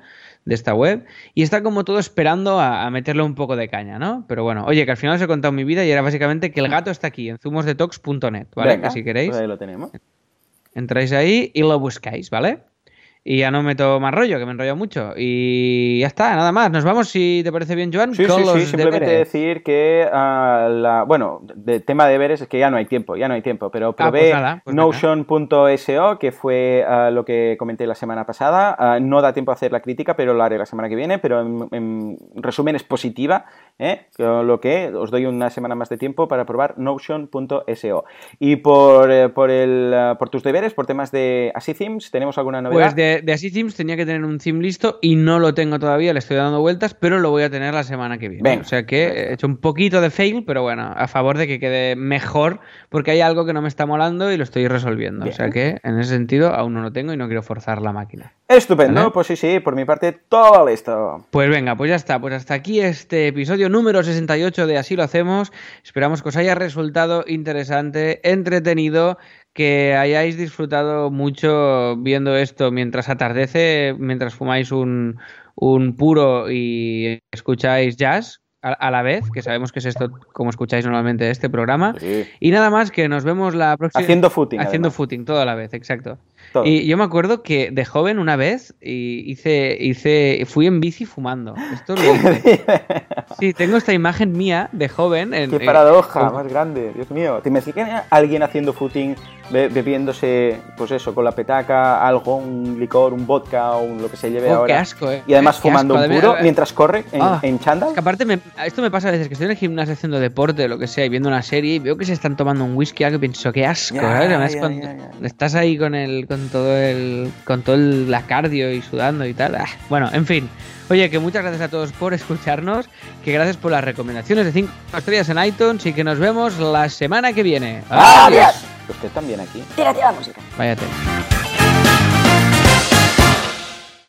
de esta web y está como todo esperando a, a meterle un poco de caña, ¿no? Pero bueno, oye, que al final os he contado mi vida y era básicamente que el gato está aquí en zumosdetox.net, ¿vale? Venga, que si queréis pues ahí lo tenemos. entráis ahí y lo buscáis, ¿vale? Y ya no meto más rollo, que me enrollo mucho. Y ya está, nada más. Nos vamos, si te parece bien, Joan, Sí, con sí, los sí, simplemente deberes. decir que, ah, la, bueno, de tema de deberes es que ya no hay tiempo, ya no hay tiempo, pero probé pues nada, pues Notion.so, que fue ah, lo que comenté la semana pasada. Ah, no da tiempo a hacer la crítica, pero lo haré la semana que viene, pero en, en resumen es positiva, ¿eh? Lo que os doy una semana más de tiempo para probar Notion.so. Y por, eh, por, el, ah, por tus deberes, por temas de Así Themes, ¿tenemos alguna novedad? Pues de, de Así Themes tenía que tener un theme listo y no lo tengo todavía, le estoy dando vueltas, pero lo voy a tener la semana que viene. Venga, o sea que he hecho un poquito de fail, pero bueno, a favor de que quede mejor, porque hay algo que no me está molando y lo estoy resolviendo. Bien. O sea que en ese sentido aún no lo tengo y no quiero forzar la máquina. Estupendo, ¿Vale? pues sí, sí, por mi parte todo listo. Pues venga, pues ya está. Pues hasta aquí este episodio número 68 de Así lo hacemos. Esperamos que os haya resultado interesante, entretenido, que hayáis disfrutado mucho viendo esto mientras atardece, mientras fumáis un, un puro y escucháis jazz a, a la vez, que sabemos que es esto como escucháis normalmente este programa. Sí. Y nada más, que nos vemos la próxima. Haciendo footing, Haciendo además. footing, todo a la vez, exacto. Todo. Y yo me acuerdo que de joven una vez y hice, hice, fui en bici fumando. Esto lo. Sí, tengo esta imagen mía de joven. En, Qué paradoja más grande, Dios mío. ¿Te imaginas alguien haciendo footing, bebiéndose, pues eso, con la petaca, algo, un licor, un vodka o un- lo que se lleve Oh, ahora? qué asco, eh. Y además Qué fumando asco. un puro eh, mientras corre en, en chándal. Es que aparte, me- esto me pasa a veces que estoy en el gimnasio haciendo deporte o lo que sea y viendo una serie y veo que se están tomando un whisky algo y pienso, qué asco, ¿sabes? Además, cuando estás ahí con el, con todo el, con todo el, la cardio y sudando y tal. ah, Bueno, en fin. Oye, que muchas gracias a todos por escucharnos, que gracias por las recomendaciones de 5 estrellas en iTunes y que nos vemos la semana que viene. ¡Adiós! Usted también aquí. Tírate la música. Váyate.